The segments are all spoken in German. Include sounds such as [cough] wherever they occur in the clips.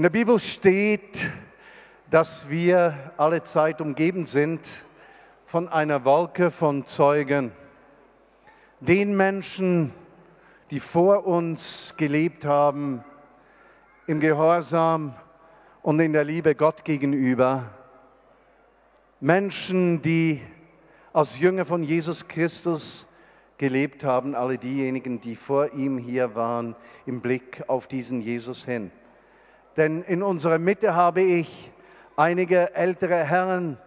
In der Bibel steht, dass wir alle Zeit umgeben sind von einer Wolke von Zeugen. Den Menschen, die vor uns gelebt haben, im Gehorsam und in der Liebe Gott gegenüber. Menschen, die als Jünger von Jesus Christus gelebt haben, alle diejenigen, die vor ihm hier waren, im Blick auf diesen Jesus hin. Denn in unserer Mitte habe ich einige ältere Herren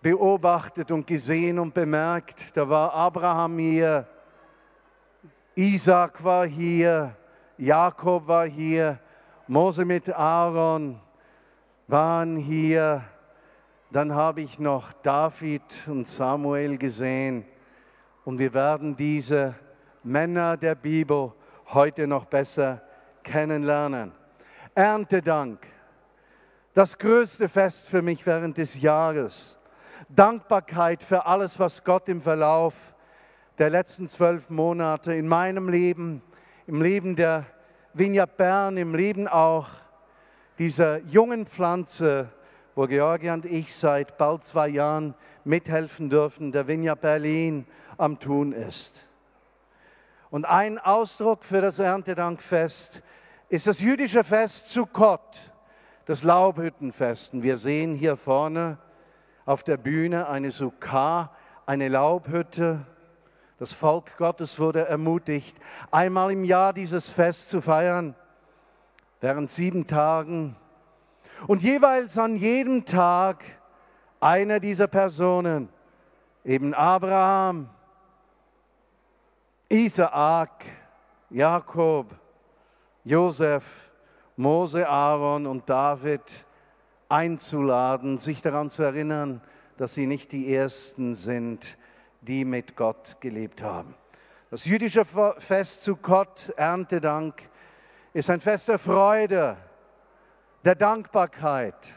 beobachtet und gesehen und bemerkt. Da war Abraham hier, Isaac war hier, Jakob war hier, Mose mit Aaron waren hier. Dann habe ich noch David und Samuel gesehen. Und wir werden diese Männer der Bibel heute noch besser kennenlernen. Erntedank, das größte Fest für mich während des Jahres. Dankbarkeit für alles, was Gott im Verlauf der letzten zwölf Monate in meinem Leben, im Leben der Vineyard Bern, im Leben auch dieser jungen Pflanze, wo Georgia und ich seit bald zwei Jahren mithelfen dürfen, der Vineyard Berlin am Tun ist. Und ein Ausdruck für das Erntedankfest ist das jüdische Fest Sukkot, das Laubhüttenfest. Und wir sehen hier vorne auf der Bühne eine Sukkah, eine Laubhütte. Das Volk Gottes wurde ermutigt, einmal im Jahr dieses Fest zu feiern, während sieben Tagen. Und jeweils an jedem Tag einer dieser Personen, eben Abraham, Isaak, Jakob, Josef, Mose, Aaron und David einzuladen, sich daran zu erinnern, dass sie nicht die Ersten sind, die mit Gott gelebt haben. Das jüdische Fest zu Gott, Erntedank, ist ein Fest der Freude, der Dankbarkeit.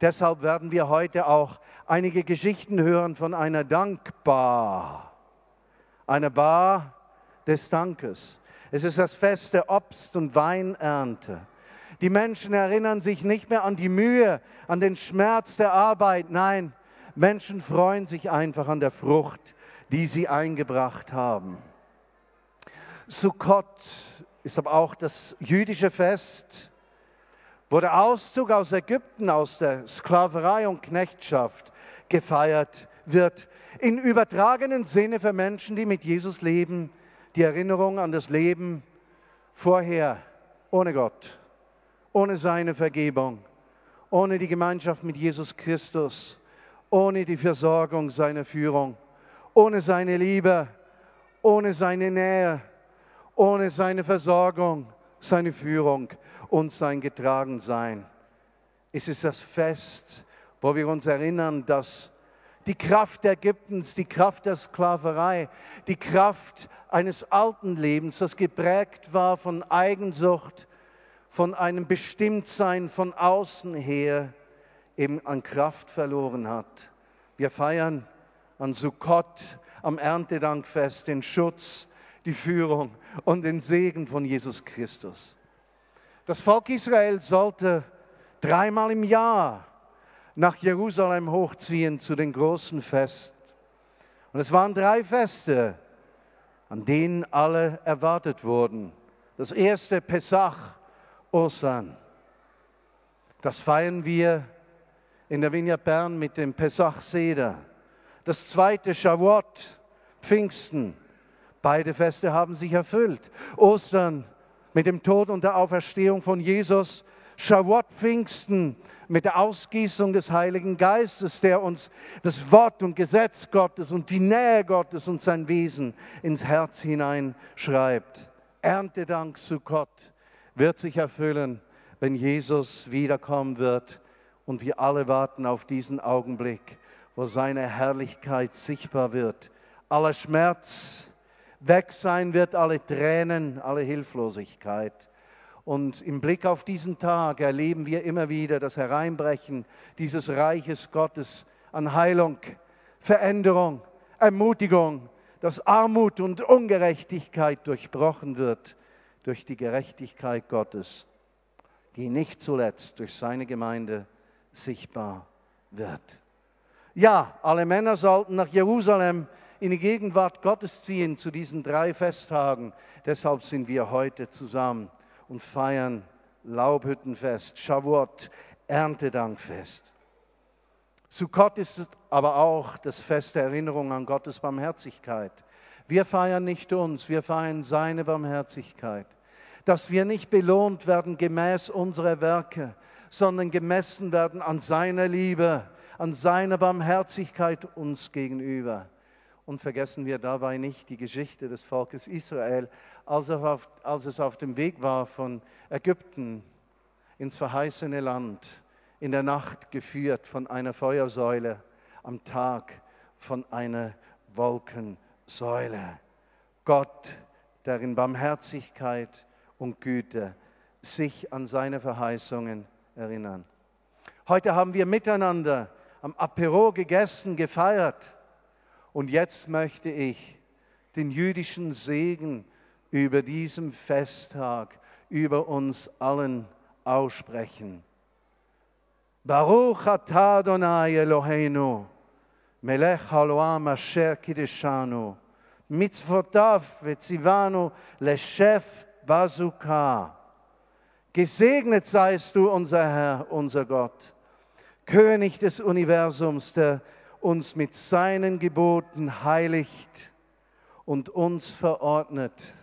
Deshalb werden wir heute auch einige Geschichten hören von einer Dankbar, einer Bar des Dankes. Es ist das Fest der Obst- und Weinernte. Die Menschen erinnern sich nicht mehr an die Mühe, an den Schmerz der Arbeit. Nein, Menschen freuen sich einfach an der Frucht, die sie eingebracht haben. Sukkot ist aber auch das jüdische Fest, wo der Auszug aus Ägypten, aus der Sklaverei und Knechtschaft gefeiert wird. In übertragenen Sinne für Menschen, die mit Jesus leben, die Erinnerung an das Leben vorher ohne Gott, ohne seine Vergebung, ohne die Gemeinschaft mit Jesus Christus, ohne die Versorgung seiner Führung, ohne seine Liebe, ohne seine Nähe, ohne seine Versorgung, seine Führung und sein Getragensein. Es ist das Fest, wo wir uns erinnern, dass die Kraft Ägyptens, die Kraft der Sklaverei, die Kraft eines alten Lebens, das geprägt war von Eigensucht, von einem Bestimmtsein von außen her, eben an Kraft verloren hat. Wir feiern an Sukkot, am Erntedankfest, den Schutz, die Führung und den Segen von Jesus Christus. Das Volk Israel sollte dreimal im Jahr nach Jerusalem hochziehen zu den großen Festen. Und es waren drei Feste, an denen alle erwartet wurden. Das erste Pesach, Ostern. Das feiern wir in der Vineyard Bern mit dem Pesach Seder. Das zweite Shavuot, Pfingsten. Beide Feste haben sich erfüllt. Ostern mit dem Tod und der Auferstehung von Jesus. Shavuot, Pfingsten mit der Ausgießung des Heiligen Geistes, der uns das Wort und Gesetz Gottes und die Nähe Gottes und sein Wesen ins Herz hineinschreibt. Erntedank zu Gott wird sich erfüllen, wenn Jesus wiederkommen wird und wir alle warten auf diesen Augenblick, wo seine Herrlichkeit sichtbar wird. Aller Schmerz weg sein wird, alle Tränen, alle Hilflosigkeit und im Blick auf diesen Tag erleben wir immer wieder das Hereinbrechen dieses Reiches Gottes an Heilung, Veränderung, Ermutigung, dass Armut und Ungerechtigkeit durchbrochen wird durch die Gerechtigkeit Gottes. die nicht zuletzt durch seine Gemeinde sichtbar wird. Ja, alle Männer sollten nach Jerusalem in die Gegenwart Gottes ziehen zu diesen drei Festtagen. Deshalb sind wir heute zusammen und feiern Laubhüttenfest, Shavuot, Erntedankfest. Sukkot ist aber auch das Fest der Erinnerung an Gottes Barmherzigkeit. Wir feiern nicht uns, wir feiern seine Barmherzigkeit. Dass wir nicht belohnt werden gemäß unserer Werke, sondern gemessen werden an seiner Liebe, an seiner Barmherzigkeit uns gegenüber. Und vergessen wir dabei nicht die Geschichte des Volkes Israel, als, auf, als es auf dem Weg war von Ägypten ins verheißene Land, in der Nacht geführt von einer Feuersäule, am Tag von einer Wolkensäule. Gott, der in Barmherzigkeit und Güte sich an seine Verheißungen erinnern. Heute haben wir miteinander am Apero gegessen, gefeiert. Und jetzt möchte ich den jüdischen Segen über diesem Festtag, über uns allen aussprechen. Baruch atah Eloheinu, melech haolam asher kideshanu, mitzvotav vetzivanu leshef bazuka. Gesegnet seist du, unser Herr, unser Gott König des Universums, der uns mit seinen Geboten heiligt und uns verordnet,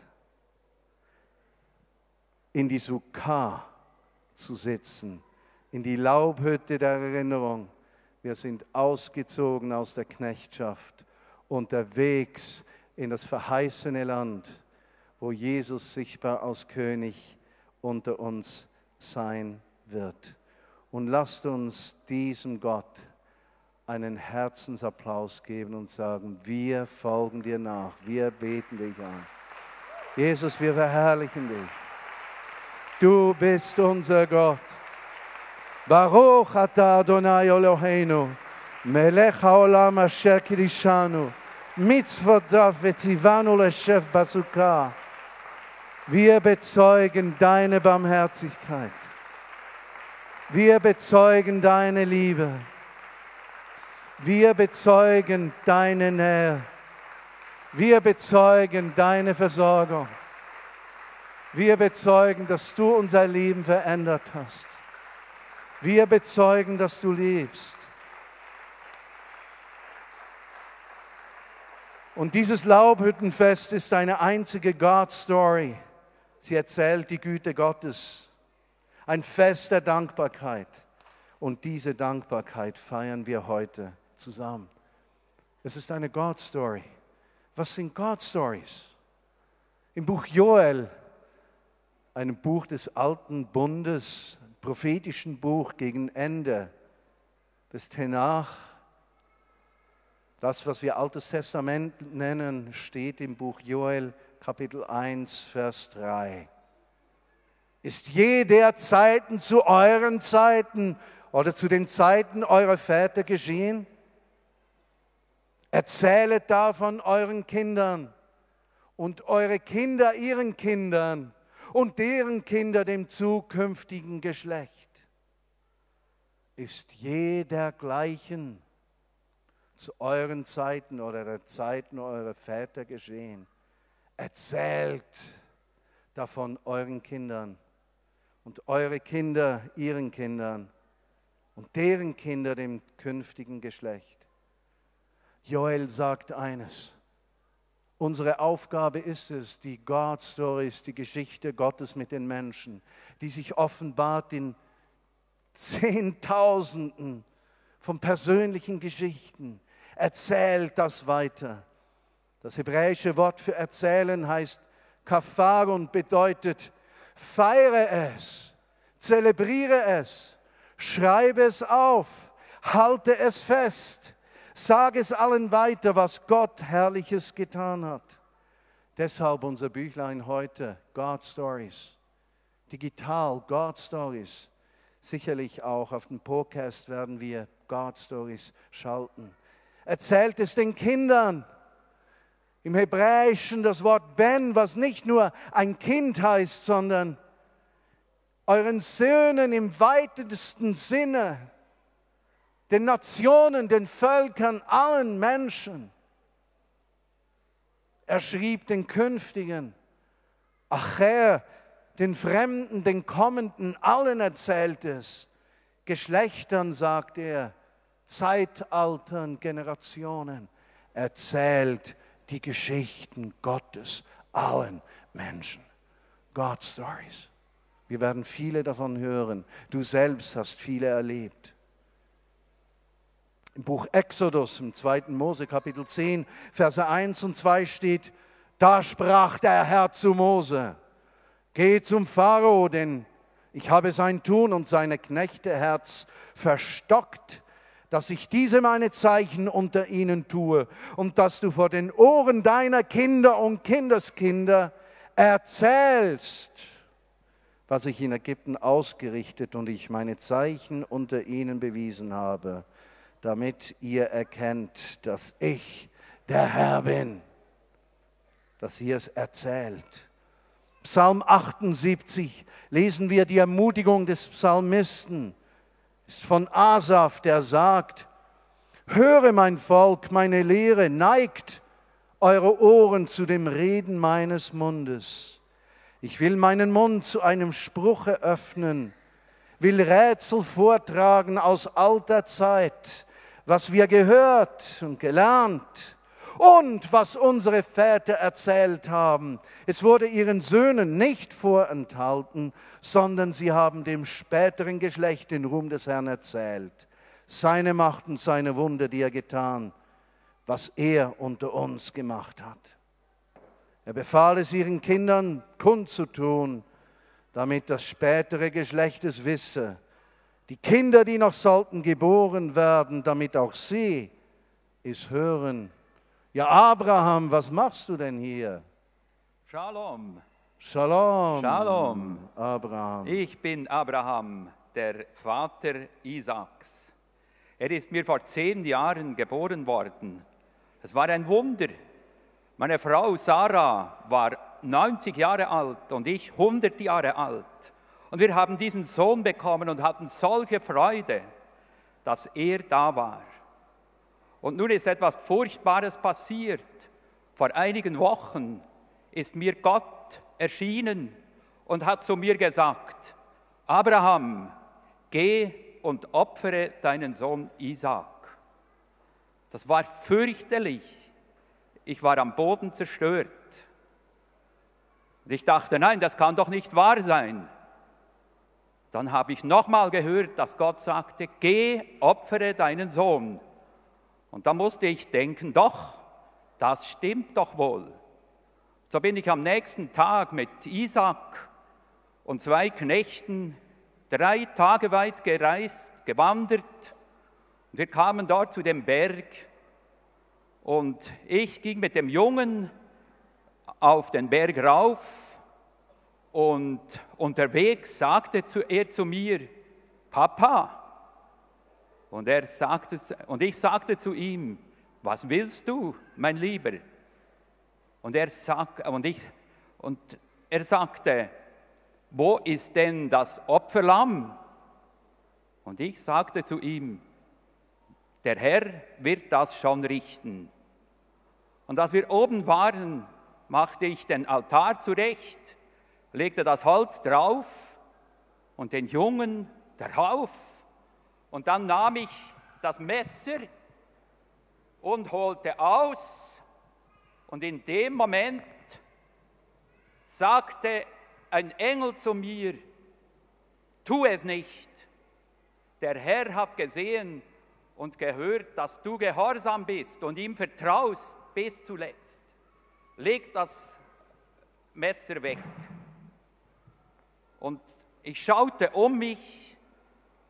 in die Sukkah zu sitzen, in die Laubhütte der Erinnerung. Wir sind ausgezogen aus der Knechtschaft, unterwegs in das verheißene Land, wo Jesus sichtbar als König unter uns sein wird. Und lasst uns diesem Gott einen Herzensapplaus geben und sagen, wir folgen dir nach, wir beten dich an. Jesus, wir verherrlichen dich. Du bist unser Gott. Baruch atah Adonai Eloheinu, melech haolam asher kidishanu, mitzvotav vetzivanu leshef basukah. Wir bezeugen deine Barmherzigkeit. Wir bezeugen deine Liebe. Wir bezeugen deine Nähe. Wir bezeugen deine Versorgung. Wir bezeugen, dass du unser Leben verändert hast. Wir bezeugen, dass du liebst. Und dieses Laubhüttenfest ist eine einzige God-Story. Sie erzählt die Güte Gottes ein Fest der Dankbarkeit. Und diese Dankbarkeit feiern wir heute zusammen. Es ist eine God-Story. Was sind God-Stories? Im Buch Joel, einem Buch des Alten Bundes, prophetischen Buch gegen Ende des Tenach, das, was wir Altes Testament nennen, steht im Buch Joel Kapitel 1, Vers 3. Ist je der Zeiten zu euren Zeiten oder zu den Zeiten eurer Väter geschehen? Erzählet davon euren Kindern und eure Kinder ihren Kindern und deren Kinder dem zukünftigen Geschlecht. Ist je dergleichen zu euren Zeiten oder der Zeiten eurer Väter geschehen? Erzählt davon euren Kindern und eure Kinder ihren Kindern und deren Kinder dem künftigen Geschlecht. Joel sagt eines. Unsere Aufgabe ist es, die God Stories, die Geschichte Gottes mit den Menschen, die sich offenbart in Zehntausenden von persönlichen Geschichten. Erzählt das weiter. Das hebräische Wort für erzählen heißt kafar und bedeutet Feiere es, zelebriere es, schreibe es auf, halte es fest, sage es allen weiter, was Gott Herrliches getan hat. Deshalb unser Büchlein heute, God Stories. Digital, God Stories. Sicherlich auch auf dem Podcast werden wir God Stories schalten. Erzählt es den Kindern. Im Hebräischen das Wort Ben, was nicht nur ein Kind heißt, sondern euren Söhnen im weitesten Sinne, den Nationen, den Völkern, allen Menschen. Er schrieb den Künftigen, Acher, den Fremden, den Kommenden, allen erzählt es. Geschlechtern, sagt er, Zeitaltern, Generationen, erzählt die Geschichten Gottes allen Menschen. God Stories. Wir werden viele davon hören. Du selbst hast viele erlebt. Im Buch Exodus, im 2. Mose Kapitel 10, Verse 1 und 2 steht, da sprach der Herr zu Mose, geh zum Pharao, denn ich habe sein Tun und seine Knechteherz verstockt, dass ich diese meine Zeichen unter ihnen tue und dass du vor den Ohren deiner Kinder und Kindeskinder erzählst, was ich in Ägypten ausgerichtet und ich meine Zeichen unter ihnen bewiesen habe, damit ihr erkennt, dass ich der Herr bin, dass ihr es erzählt. Psalm 78 lesen wir die Ermutigung des Psalmisten, ist von Asaf, der sagt, höre mein Volk meine Lehre, neigt eure Ohren zu dem Reden meines Mundes. Ich will meinen Mund zu einem Spruche öffnen, will Rätsel vortragen aus alter Zeit, was wir gehört und gelernt und was unsere Väter erzählt haben. Es wurde ihren Söhnen nicht vorenthalten, sondern sie haben dem späteren Geschlecht den Ruhm des Herrn erzählt, seine Macht und seine Wunder, die er getan was er unter uns gemacht hat. Er befahl es ihren Kindern kundzutun, damit das spätere Geschlecht es wisse. Die Kinder, die noch sollten geboren werden, damit auch sie es hören. Ja, Abraham, was machst du denn hier? Shalom. Shalom. Shalom. Abraham. Ich bin Abraham, der Vater Isaaks. Er ist mir vor zehn Jahren geboren worden. Es war ein Wunder. Meine Frau Sarah war 90 Jahre alt und ich 100 Jahre alt. Und wir haben diesen Sohn bekommen und hatten solche Freude, dass er da war. Und nun ist etwas Furchtbares passiert. Vor einigen Wochen ist mir Gott erschienen und hat zu mir gesagt, Abraham, geh und opfere deinen Sohn Isaac. Das war fürchterlich. Ich war am Boden zerstört. Und ich dachte, nein, das kann doch nicht wahr sein. Dann habe ich nochmal gehört, dass Gott sagte, geh, opfere deinen Sohn. Und da musste ich denken, doch, das stimmt doch wohl. So bin ich am nächsten Tag mit Isaac und zwei Knechten drei Tage weit gereist, gewandert wir kamen dort zu dem Berg und ich ging mit dem Jungen auf den Berg rauf und unterwegs sagte er zu mir, Papa. Und, er sagte, und ich sagte zu ihm, was willst du, mein Lieber? Und er, sag, und ich, und er sagte, wo ist denn das Opferlamm? Und ich sagte zu ihm, der Herr wird das schon richten. Und als wir oben waren, machte ich den Altar zurecht, legte das Holz drauf und den Jungen darauf. Und dann nahm ich das Messer und holte aus. Und in dem Moment sagte ein Engel zu mir, tu es nicht. Der Herr hat gesehen, und gehört, dass du gehorsam bist und ihm vertraust bis zuletzt. Leg das Messer weg. Und ich schaute um mich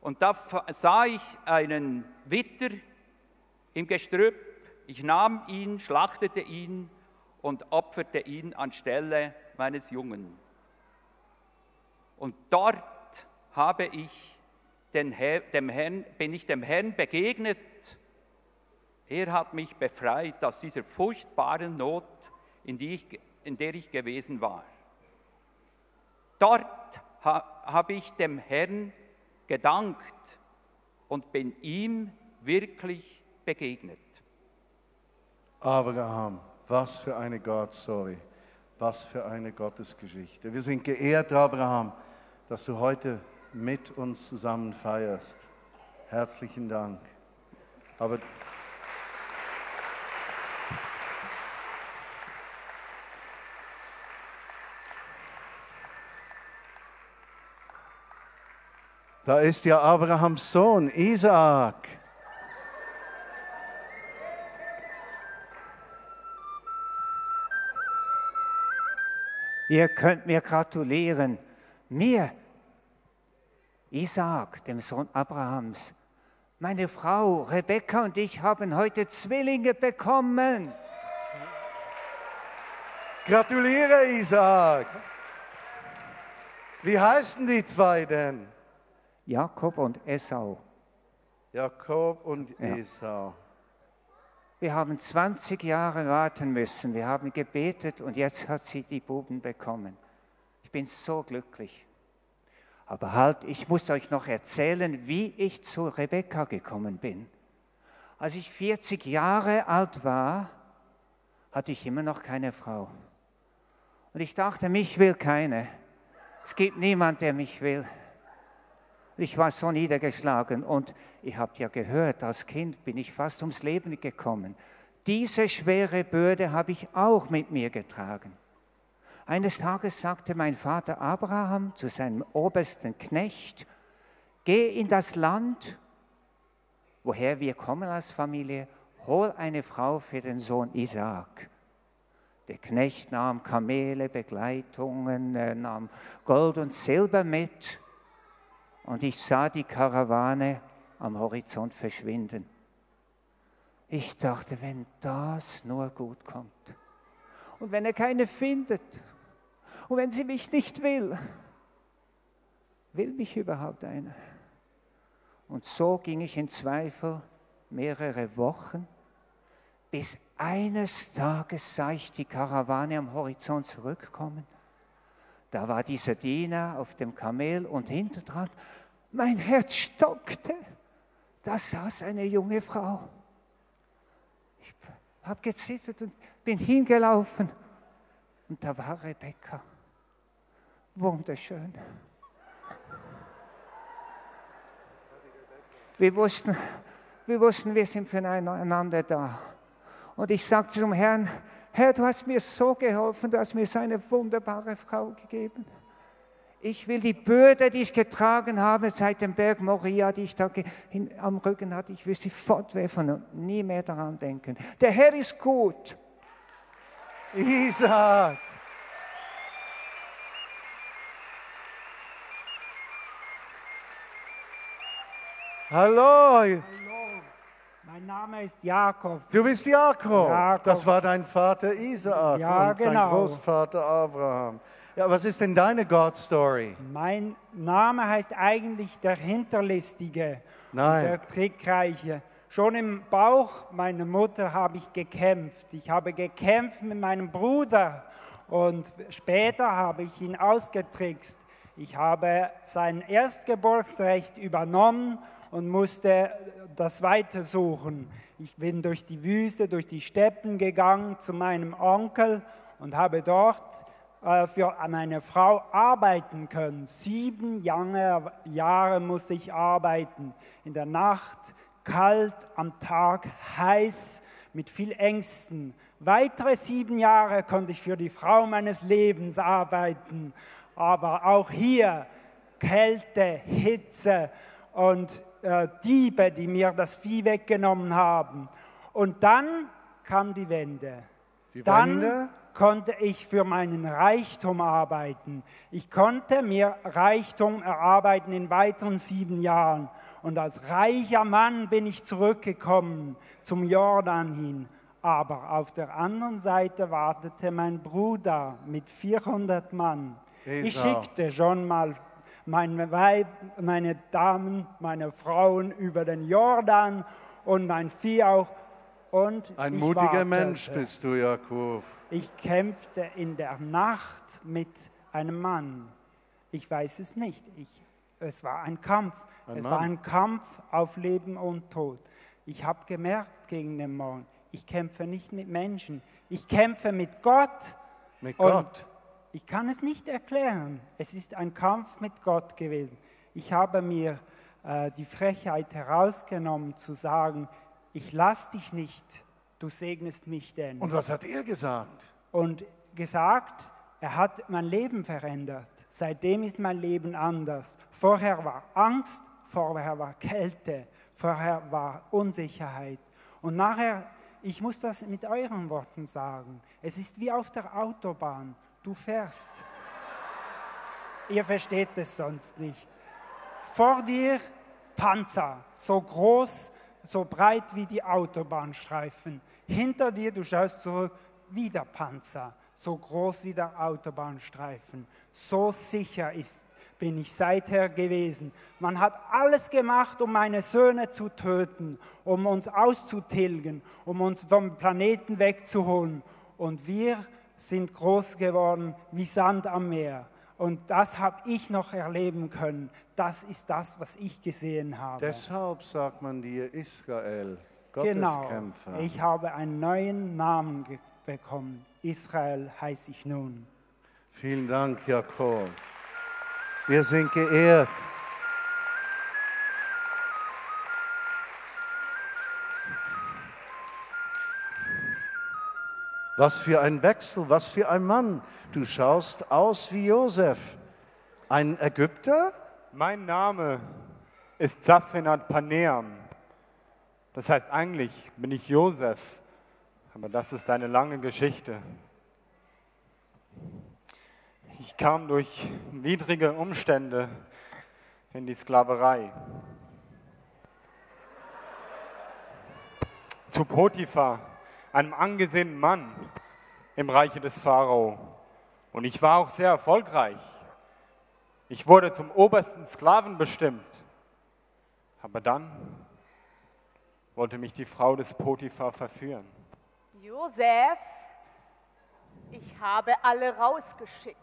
und da sah ich einen Witter im Gestrüpp. Ich nahm ihn, schlachtete ihn und opferte ihn anstelle meines Jungen. Und dort habe ich den Herr, dem Herrn, bin ich dem Herrn begegnet. Er hat mich befreit aus dieser furchtbaren Not, in, die ich, in der ich gewesen war. Dort ha, habe ich dem Herrn gedankt und bin ihm wirklich begegnet. Abraham, was für eine God-Story, was für eine Gottesgeschichte. Wir sind geehrt, Abraham, dass du heute mit uns zusammen feierst. Herzlichen Dank. Aber da ist ja Abrahams Sohn, Isaak. Ihr könnt mir gratulieren. Mir, Isaak, dem Sohn Abrahams. Meine Frau Rebekka und ich haben heute Zwillinge bekommen. Gratuliere, Isaak. Wie heißen die zwei denn? Jakob und Esau. Jakob und Ja. Esau. Wir haben 20 Jahre warten müssen. Wir haben gebetet und jetzt hat sie die Buben bekommen. Ich bin so glücklich. Aber halt, ich muss euch noch erzählen, wie ich zu Rebekka gekommen bin. Als ich 40 Jahre alt war, hatte ich immer noch keine Frau. Und ich dachte, mich will keine. Es gibt niemand, der mich will. Ich war so niedergeschlagen und ihr habt ja gehört, als Kind bin ich fast ums Leben gekommen. Diese schwere Bürde habe ich auch mit mir getragen. Eines Tages sagte mein Vater Abraham zu seinem obersten Knecht, geh in das Land, woher wir kommen als Familie, hol eine Frau für den Sohn Isaak. Der Knecht nahm Kamele, Begleitungen, er nahm Gold und Silber mit und ich sah die Karawane am Horizont verschwinden. Ich dachte, wenn das nur gut kommt und wenn er keine findet und wenn sie mich nicht will, will mich überhaupt einer? Und so ging ich in Zweifel mehrere Wochen, bis eines Tages sah ich die Karawane am Horizont zurückkommen. Da war dieser Diener auf dem Kamel und hinter dran, mein Herz stockte. Da saß eine junge Frau. Ich habe gezittert und bin hingelaufen. Und da war Rebecca. Wunderschön. Wir wussten, wir wussten, wir sind füreinander da. Und ich sagte zum Herrn, Herr, du hast mir so geholfen, du hast mir so eine wunderbare Frau gegeben. Ich will die Bürde, die ich getragen habe seit dem Berg Moria, die ich da am Rücken hatte, ich will sie fortwerfen und nie mehr daran denken. Der Herr ist gut. Isaac. Hallo, mein Name ist Jakob. du bist Jakob. Jakob. Das war dein Vater Isaak Ja, und dein genau. Großvater Abraham. Ja, was ist denn deine God-Story? Mein Name heißt eigentlich der Hinterlistige, Nein. der Trickreiche. Schon im Bauch meiner Mutter habe ich gekämpft. Ich habe gekämpft mit meinem Bruder und später habe ich ihn ausgetrickst. Ich habe sein Erstgeburtsrecht übernommen und musste das weitersuchen. Ich bin durch die Wüste, durch die Steppen gegangen zu meinem Onkel und habe dort äh, für meine Frau arbeiten können. Sieben Jahre, Jahre musste ich arbeiten. In der Nacht kalt, am Tag heiß, mit viel Ängsten. Weitere sieben Jahre konnte ich für die Frau meines Lebens arbeiten. Aber auch hier Kälte, Hitze und äh, Diebe, die mir das Vieh weggenommen haben. Und dann kam die Wende. Die Dann Wende? konnte ich für meinen Reichtum arbeiten. Ich konnte mir Reichtum erarbeiten in weiteren sieben Jahren. Und als reicher Mann bin ich zurückgekommen zum Jordan hin. Aber auf der anderen Seite wartete mein Bruder mit 400 Mann. Ich schickte schon mal meine Weib, meine Damen, meine Frauen über den Jordan und mein Vieh auch. Und Ein mutiger wartete. Mensch bist du, Jakob. Ich kämpfte in der Nacht mit einem Mann. Ich weiß es nicht. Ich, es war ein Kampf. Ein es Mann. war ein Kampf auf Leben und Tod. Ich habe gemerkt gegen den Morgen, ich kämpfe nicht mit Menschen. Ich kämpfe mit Gott. Mit Gott. Ich kann es nicht erklären. Es ist ein Kampf mit Gott gewesen. Ich habe mir äh, die Frechheit herausgenommen zu sagen, ich lass dich nicht, du segnest mich denn. Und was hat er gesagt? Und gesagt, er hat mein Leben verändert. Seitdem ist mein Leben anders. Vorher war Angst, vorher war Kälte, vorher war Unsicherheit. Und nachher, ich muss das mit euren Worten sagen, es ist wie auf der Autobahn. Du fährst. Ihr versteht es sonst nicht. Vor dir Panzer, so groß, so breit wie die Autobahnstreifen. Hinter dir, du schaust zurück, wieder Panzer, so groß wie der Autobahnstreifen. So sicher ist, bin ich seither gewesen. Man hat alles gemacht, um meine Söhne zu töten, um uns auszutilgen, um uns vom Planeten wegzuholen. Und wir sind groß geworden wie Sand am Meer. Und das habe ich noch erleben können. Das ist das, was ich gesehen habe. Deshalb sagt man dir Israel, Gottes genau. Kämpfer. Ich habe einen neuen Namen bekommen. Israel heiße ich nun. Vielen Dank, Jakob. Wir sind geehrt. Was für ein Wechsel, was für ein Mann. Du schaust aus wie Josef. Ein Ägypter? Mein Name ist Zaphenat Paneam. Das heißt, eigentlich bin ich Josef, aber das ist eine lange Geschichte. Ich kam durch widrige Umstände in die Sklaverei. Zu Potiphar, einem angesehenen Mann im Reiche des Pharao. Und ich war auch sehr erfolgreich. Ich wurde zum obersten Sklaven bestimmt. Aber dann wollte mich die Frau des Potiphar verführen. Josef, ich habe alle rausgeschickt.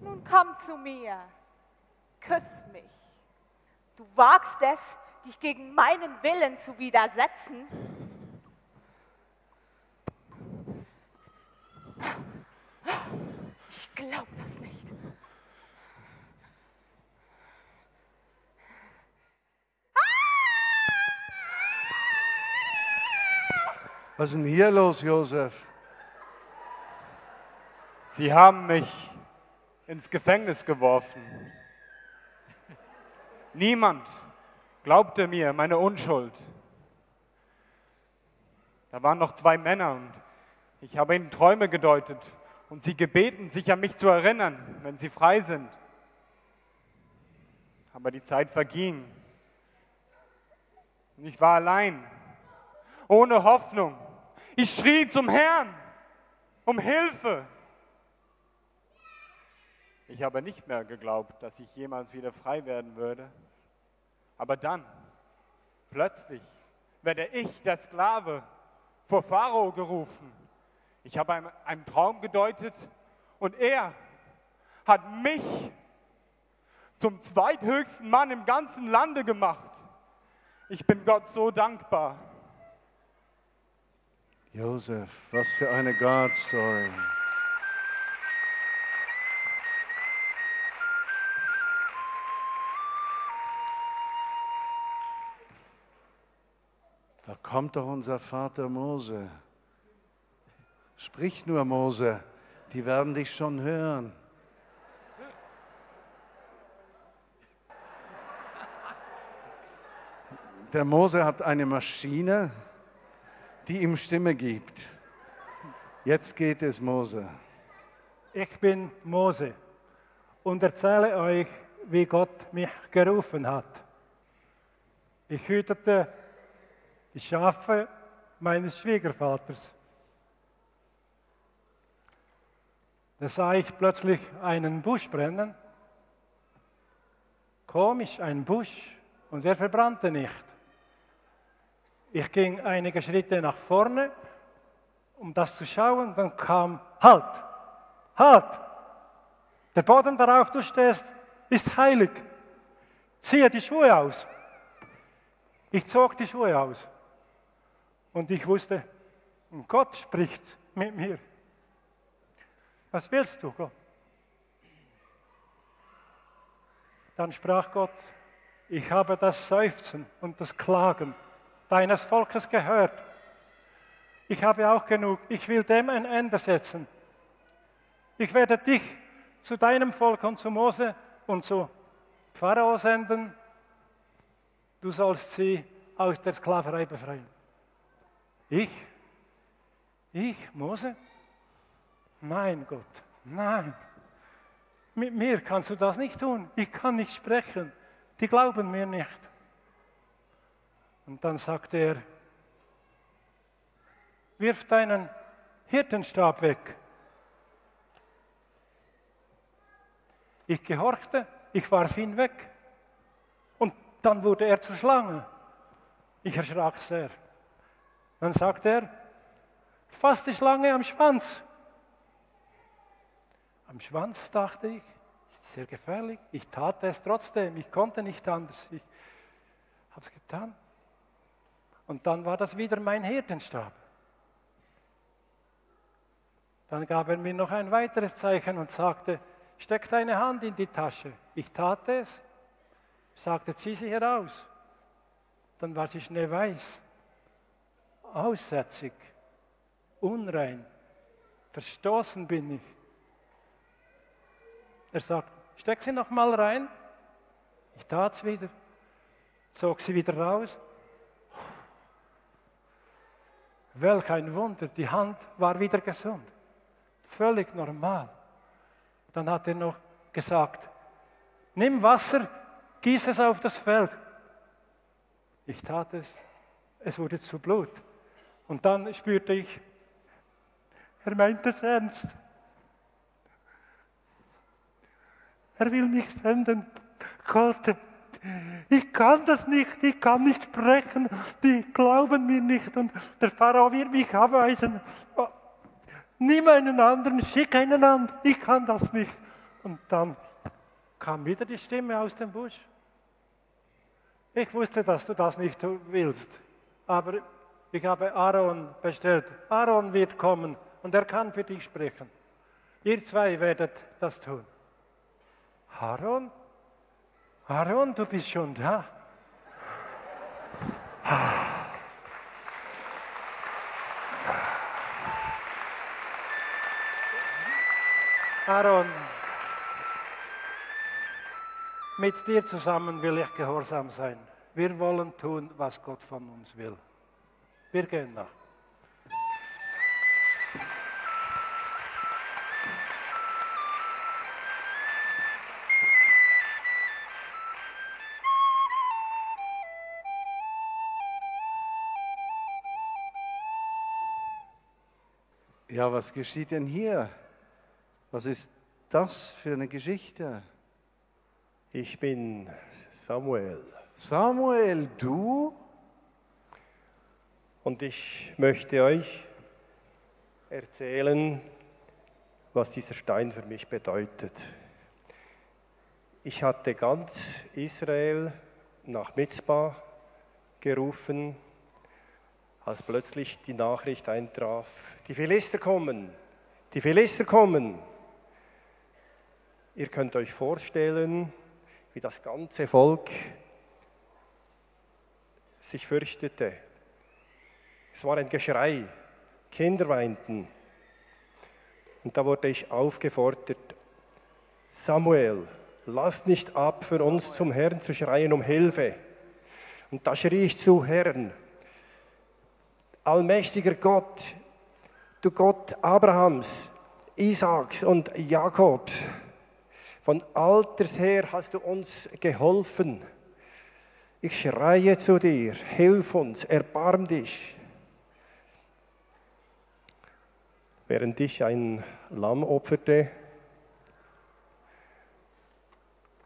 Nun komm zu mir, küss mich. Du wagst es, dich gegen meinen Willen zu widersetzen. Ich glaub das nicht. Was ist denn hier los, Josef? Sie haben mich ins Gefängnis geworfen. Niemand glaubte mir meine Unschuld. Da waren noch zwei Männer und ich habe ihnen Träume gedeutet und sie gebeten, sich an mich zu erinnern, wenn sie frei sind. Aber die Zeit verging. Und ich war allein, ohne Hoffnung. Ich schrie zum Herrn um Hilfe. Ich habe nicht mehr geglaubt, dass ich jemals wieder frei werden würde. Aber dann, plötzlich, werde ich, der Sklave, vor Pharao gerufen. Ich habe einem, einen Traum gedeutet und er hat mich zum zweithöchsten Mann im ganzen Lande gemacht. Ich bin Gott so dankbar. Josef, was für eine God-Story. Da kommt doch unser Vater Mose. Sprich nur, Mose, die werden dich schon hören. Der Mose hat eine Maschine, die ihm Stimme gibt. Jetzt geht es, Mose. Ich bin Mose und erzähle euch, wie Gott mich gerufen hat. Ich hütete die Schafe meines Schwiegervaters. Da sah ich plötzlich einen Busch brennen. Komisch, ein Busch, und er verbrannte nicht. Ich ging einige Schritte nach vorne, um das zu schauen, dann kam Halt, halt, Der Boden, darauf du stehst, ist heilig. Ziehe die Schuhe aus. Ich zog die Schuhe aus. Und ich wusste, Gott spricht mit mir. Was willst du, Gott? Dann sprach Gott, ich habe das Seufzen und das Klagen deines Volkes gehört. Ich habe auch genug. Ich will dem ein Ende setzen. Ich werde dich zu deinem Volk und zu Mose und zu Pharao senden. Du sollst sie aus der Sklaverei befreien. Ich? Ich, Mose? Nein, Gott, nein. Mit mir kannst du das nicht tun. Ich kann nicht sprechen. Die glauben mir nicht. Und dann sagt er, wirf deinen Hirtenstab weg. Ich gehorchte, ich warf ihn weg. Und dann wurde er zur Schlange. Ich erschrak sehr. Dann sagt er, fass die Schlange am Schwanz. Am Schwanz dachte ich, ist sehr gefährlich. Ich tat es trotzdem, ich konnte nicht anders. Ich habe es getan. Und dann war das wieder mein Hirtenstab. Dann gab er mir noch ein weiteres Zeichen und sagte, steck deine Hand in die Tasche. Ich tat es, sagte, zieh sie heraus. Dann war sie schneeweiß, aussätzig, unrein, verstoßen bin ich. Er sagt, steck sie noch mal rein. Ich tat es wieder, zog sie wieder raus. Welch ein Wunder, die Hand war wieder gesund. Völlig normal. Dann hat er noch gesagt, nimm Wasser, gieß es auf das Feld. Ich tat es, es wurde zu Blut. Und dann spürte ich, er meint es ernst. Er will mich senden. Gott, ich kann das nicht, ich kann nicht sprechen, die glauben mir nicht und der Pharao wird mich abweisen. Nimm einen anderen, schick einen an, ich kann das nicht. Und dann kam wieder die Stimme aus dem Busch. Ich wusste, dass du das nicht willst, aber ich habe Aaron bestellt. Aaron wird kommen und er kann für dich sprechen. Ihr zwei werdet das tun. Aaron? Aaron, du bist schon da. Aaron, mit dir zusammen will ich gehorsam sein. Wir wollen tun, was Gott von uns will. Wir gehen nach. Ja, was geschieht denn hier? Was ist das für eine Geschichte? Ich bin Samuel Samuel, du? und ich möchte euch erzählen, was dieser Stein für mich bedeutet. Ich hatte ganz Israel nach Mitzbah gerufen, als plötzlich die Nachricht eintraf, die Philister kommen, die Philister kommen. Ihr könnt euch vorstellen, wie das ganze Volk sich fürchtete. Es war ein Geschrei, Kinder weinten. Und da wurde ich aufgefordert, Samuel, lass nicht ab, für uns zum Herrn zu schreien um Hilfe. Und da schrie ich zu Herrn, allmächtiger Gott, du Gott Abrahams, Isaaks und Jakobs, von alters her hast du uns geholfen. Ich schreie zu dir, hilf uns, erbarm dich. Während ich ein Lamm opferte,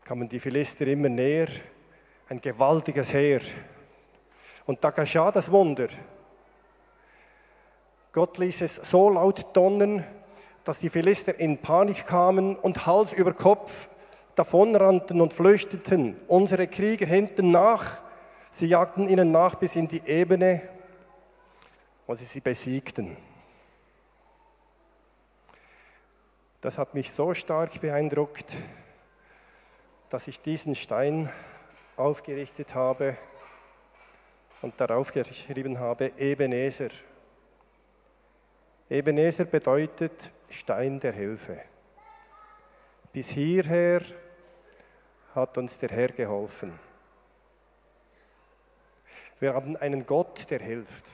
kamen die Philister immer näher, ein gewaltiges Heer. Und da geschah das Wunder. Gott ließ es so laut donnern, dass die Philister in Panik kamen und Hals über Kopf davonrannten und flüchteten. Unsere Krieger hinten nach. Sie jagten ihnen nach bis in die Ebene, wo sie sie besiegten. Das hat mich so stark beeindruckt, dass ich diesen Stein aufgerichtet habe und darauf geschrieben habe, Ebenezer. Ebenezer bedeutet Stein der Hilfe. Bis hierher hat uns der Herr geholfen. Wir haben einen Gott, der hilft.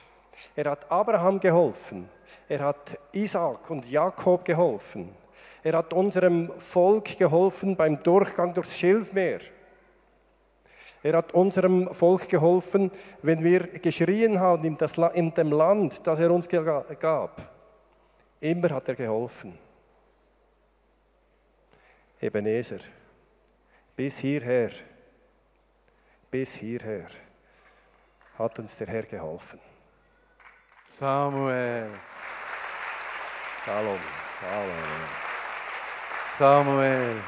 Er hat Abraham geholfen. Er hat Isaac und Jakob geholfen. Er hat unserem Volk geholfen beim Durchgang durchs Schilfmeer. Er hat unserem Volk geholfen, wenn wir geschrien haben in dem Land, das er uns gab. Immer hat er geholfen. Ebenezer, bis hierher, bis hierher hat uns der Herr geholfen. Samuel, Shalom, Shalom. Samuel.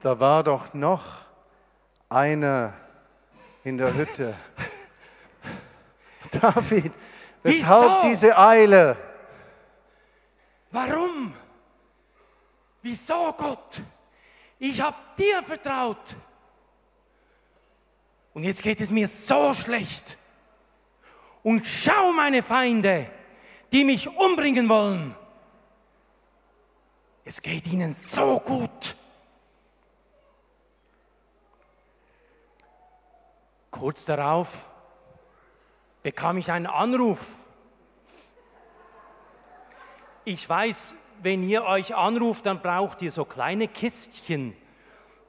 Da war doch noch einer in der Hütte. [laughs] David, weshalb Wieso? diese Eile? Warum? Wieso, Gott? Ich habe dir vertraut. Und jetzt geht es mir so schlecht. Und schau meine Feinde, die mich umbringen wollen. Es geht ihnen so gut. Kurz darauf bekam ich einen Anruf. Ich weiß, wenn ihr euch anruft, dann braucht ihr so kleine Kistchen.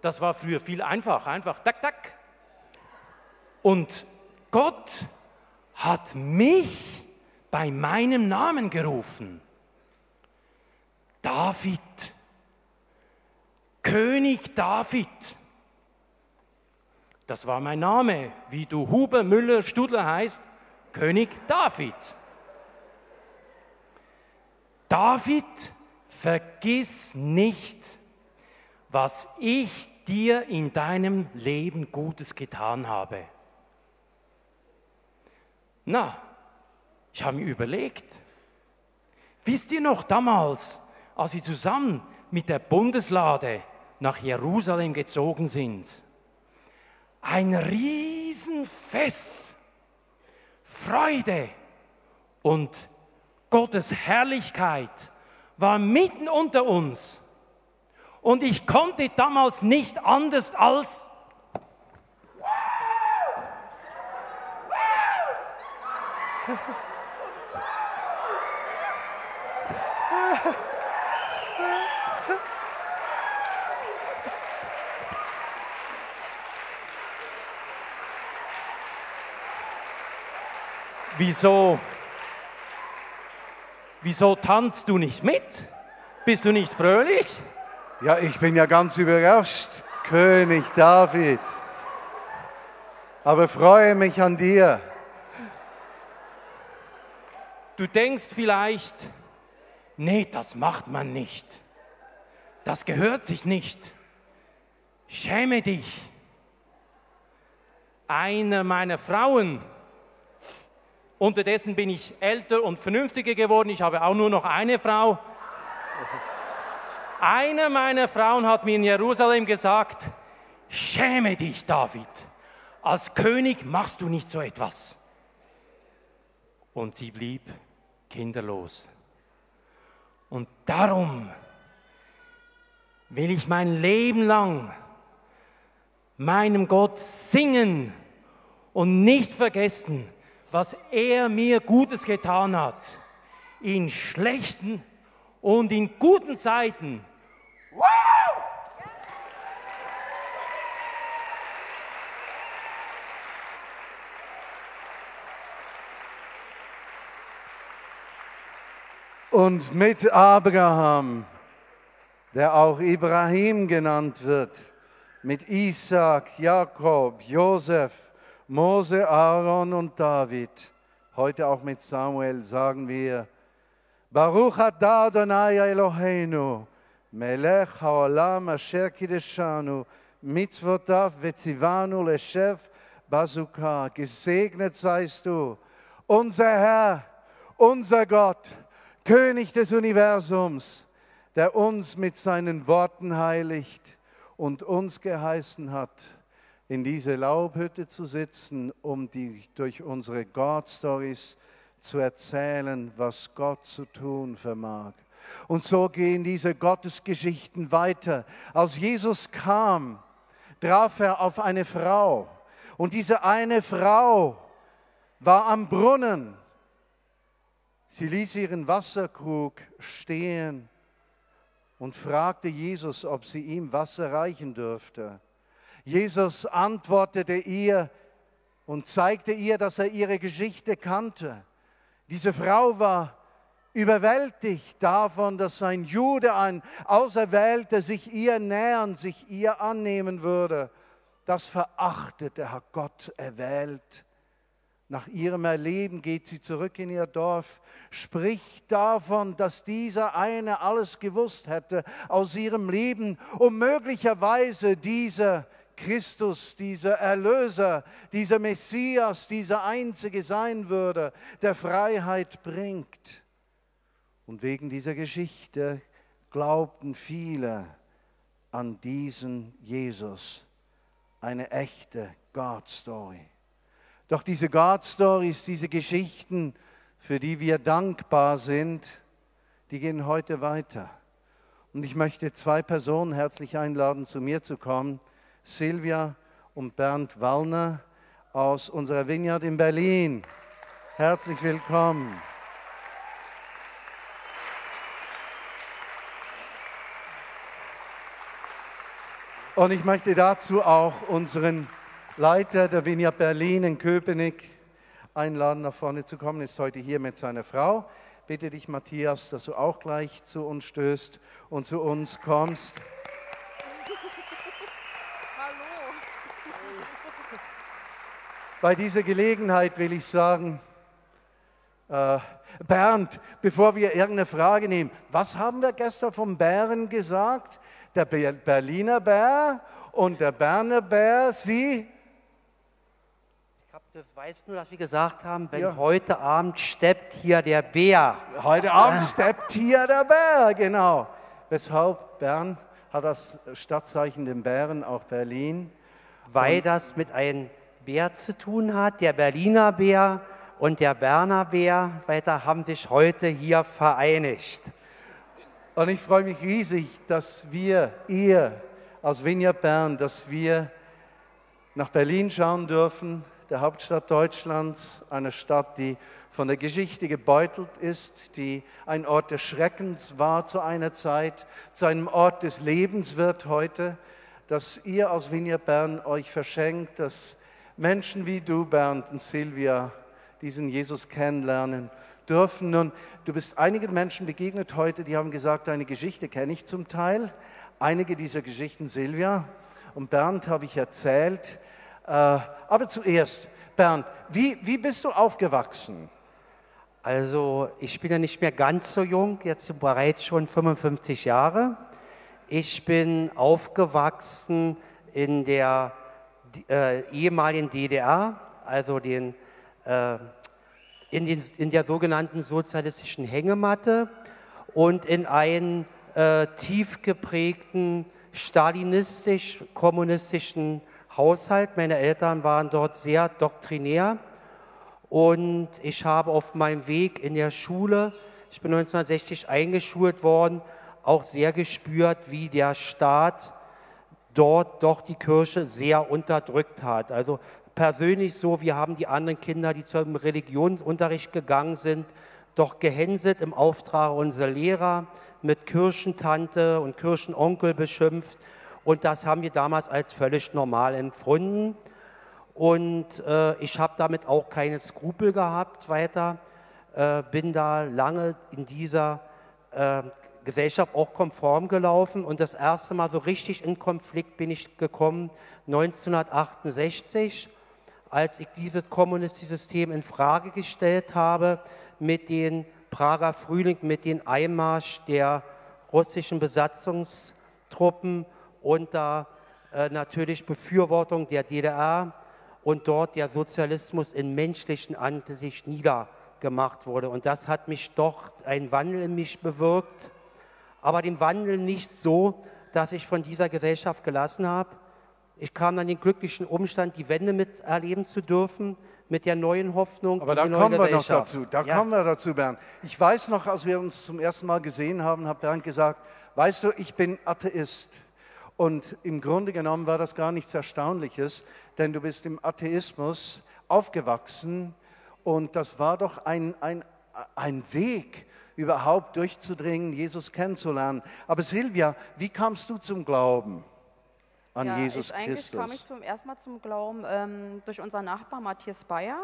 Das war früher viel einfacher, einfach tak, tak. Und Gott hat mich bei meinem Namen gerufen. David, König David. Das war mein Name, wie du Huber, Müller, Studler heißt, König David. David, vergiss nicht, was ich dir in deinem Leben Gutes getan habe. Na, ich habe mir überlegt, wisst ihr noch damals, als wir zusammen mit der Bundeslade nach Jerusalem gezogen sind? Ein Riesenfest, Freude und Gottes Herrlichkeit war mitten unter uns. Und ich konnte damals nicht anders als Wieso? Wieso tanzt du nicht mit? Bist du nicht fröhlich? Ja, ich bin ja ganz überrascht, König David. Aber freue mich an dir. Du denkst vielleicht, nee, das macht man nicht. Das gehört sich nicht. Schäme dich. Eine meiner Frauen, unterdessen bin ich älter und vernünftiger geworden, ich habe auch nur noch eine Frau. Eine meiner Frauen hat mir in Jerusalem gesagt, schäme dich, David. Als König machst du nicht so etwas. Und sie blieb kinderlos. Und darum will ich mein Leben lang meinem Gott singen und nicht vergessen, was er mir Gutes getan hat. In schlechten und in guten Zeiten. Und mit Abraham, der auch Ibrahim genannt wird, mit Isaac, Jakob, Josef, Mose, Aaron und David. Heute auch mit Samuel sagen wir, Baruch atah Adonai Eloheinu, melech haolam asher kideshanu, mitzvotav vetzivanu leshev bazuka. Gesegnet seist du, unser Herr, unser Gott, König des Universums, der uns mit seinen Worten heiligt und uns geheißen hat, in diese Laubhütte zu sitzen, um die durch unsere God-Stories zu erzählen, was Gott zu tun vermag. Und so gehen diese Gottesgeschichten weiter. Als Jesus kam, traf er auf eine Frau. Und diese eine Frau war am Brunnen. Sie ließ ihren Wasserkrug stehen und fragte Jesus, ob sie ihm Wasser reichen dürfte. Jesus antwortete ihr und zeigte ihr, dass er ihre Geschichte kannte. Diese Frau war überwältigt davon, dass ein Jude, ein Auserwählter, sich ihr nähern, sich ihr annehmen würde. Das verachtete hat Gott erwählt. Nach ihrem Erleben geht sie zurück in ihr Dorf, spricht davon, dass dieser eine alles gewusst hätte aus ihrem Leben, um möglicherweise dieser Christus, dieser Erlöser, dieser Messias, dieser Einzige sein würde, der Freiheit bringt. Und wegen dieser Geschichte glaubten viele an diesen Jesus, eine echte God-Story. Doch diese God-Stories, diese Geschichten, für die wir dankbar sind, die gehen heute weiter. Und ich möchte zwei Personen herzlich einladen, zu mir zu kommen. Silvia und Bernd Wallner aus unserer Vineyard in Berlin. Herzlich willkommen. Und ich möchte dazu auch unseren Leiter der Vineyard Berlin in Köpenick einladen, nach vorne zu kommen, ist heute hier mit seiner Frau. Bitte dich, Matthias, dass du auch gleich zu uns stößt und zu uns kommst. Hallo. Bei dieser Gelegenheit will ich sagen, äh, Bernd, bevor wir irgendeine Frage nehmen, was haben wir gestern vom Bären gesagt? Der Berliner Bär und der Berner Bär, Sie? Das weiß nur, dass wir gesagt haben, wenn Ja. heute Abend steppt hier der Bär. Heute Abend steppt hier der Bär, genau. Weshalb Bern hat das Stadtzeichen den Bären, auch Berlin. Weil das mit einem Bär zu tun hat, der Berliner Bär und der Berner Bär, weiter haben sich heute hier vereinigt. Und ich freue mich riesig, dass wir, ihr als Vineyard Bern, dass wir nach Berlin schauen dürfen, der Hauptstadt Deutschlands, eine Stadt, die von der Geschichte gebeutelt ist, die ein Ort des Schreckens war zu einer Zeit, zu einem Ort des Lebens wird heute, dass ihr als Vineyard Bern euch verschenkt, dass Menschen wie du, Bernd und Silvia, diesen Jesus kennenlernen dürfen. Nun, du bist einigen Menschen begegnet heute, die haben gesagt, deine Geschichte kenne ich zum Teil. Einige dieser Geschichten, Silvia und Bernd, habe ich erzählt. Äh, aber zuerst, Bernd, wie, wie bist du aufgewachsen? Also ich bin ja nicht mehr ganz so jung, jetzt bereits schon 55 Jahre. Ich bin aufgewachsen in der äh, ehemaligen DDR, also den, äh, in, den, in der sogenannten sozialistischen Hängematte und in einem äh, tief geprägten stalinistisch-kommunistischen Haushalt. Meine Eltern waren dort sehr doktrinär und ich habe auf meinem Weg in der Schule, ich bin 1960 eingeschult worden, auch sehr gespürt, wie der Staat dort doch die Kirche sehr unterdrückt hat. Also persönlich so, wir haben die anderen Kinder, die zum Religionsunterricht gegangen sind, doch gehänselt im Auftrag unserer Lehrer, mit Kirchentante und Kirchenonkel beschimpft. Und das haben wir damals als völlig normal empfunden. Und äh, ich habe damit auch keine Skrupel gehabt weiter, äh, bin da lange in dieser äh, Gesellschaft auch konform gelaufen und das erste Mal so richtig in Konflikt bin ich gekommen 1968, als ich dieses kommunistische System in Frage gestellt habe mit den Prager Frühling, mit dem Einmarsch der russischen Besatzungstruppen unter äh, natürlich Befürwortung der DDR und dort der Sozialismus in menschlichen Ansicht niedergemacht wurde. Und das hat mich doch ein Wandel in mich bewirkt, aber den Wandel nicht so, dass ich von dieser Gesellschaft gelassen habe. Ich kam dann den glücklichen Umstand, die Wende miterleben zu dürfen, mit der neuen Hoffnung. Aber da kommen wir noch dazu. Da ja. kommen wir dazu, Bernd. Ich weiß noch, als wir uns zum ersten Mal gesehen haben, hat Bernd gesagt, weißt du, ich bin Atheist. Und im Grunde genommen war das gar nichts Erstaunliches, denn du bist im Atheismus aufgewachsen und das war doch ein, ein, ein Weg, überhaupt durchzudringen, Jesus kennenzulernen. Aber Silvia, wie kamst du zum Glauben an ja, Jesus ich, eigentlich Christus? kam ich zum ersten Mal zum Glauben ähm, durch unseren Nachbar Matthias Bayer.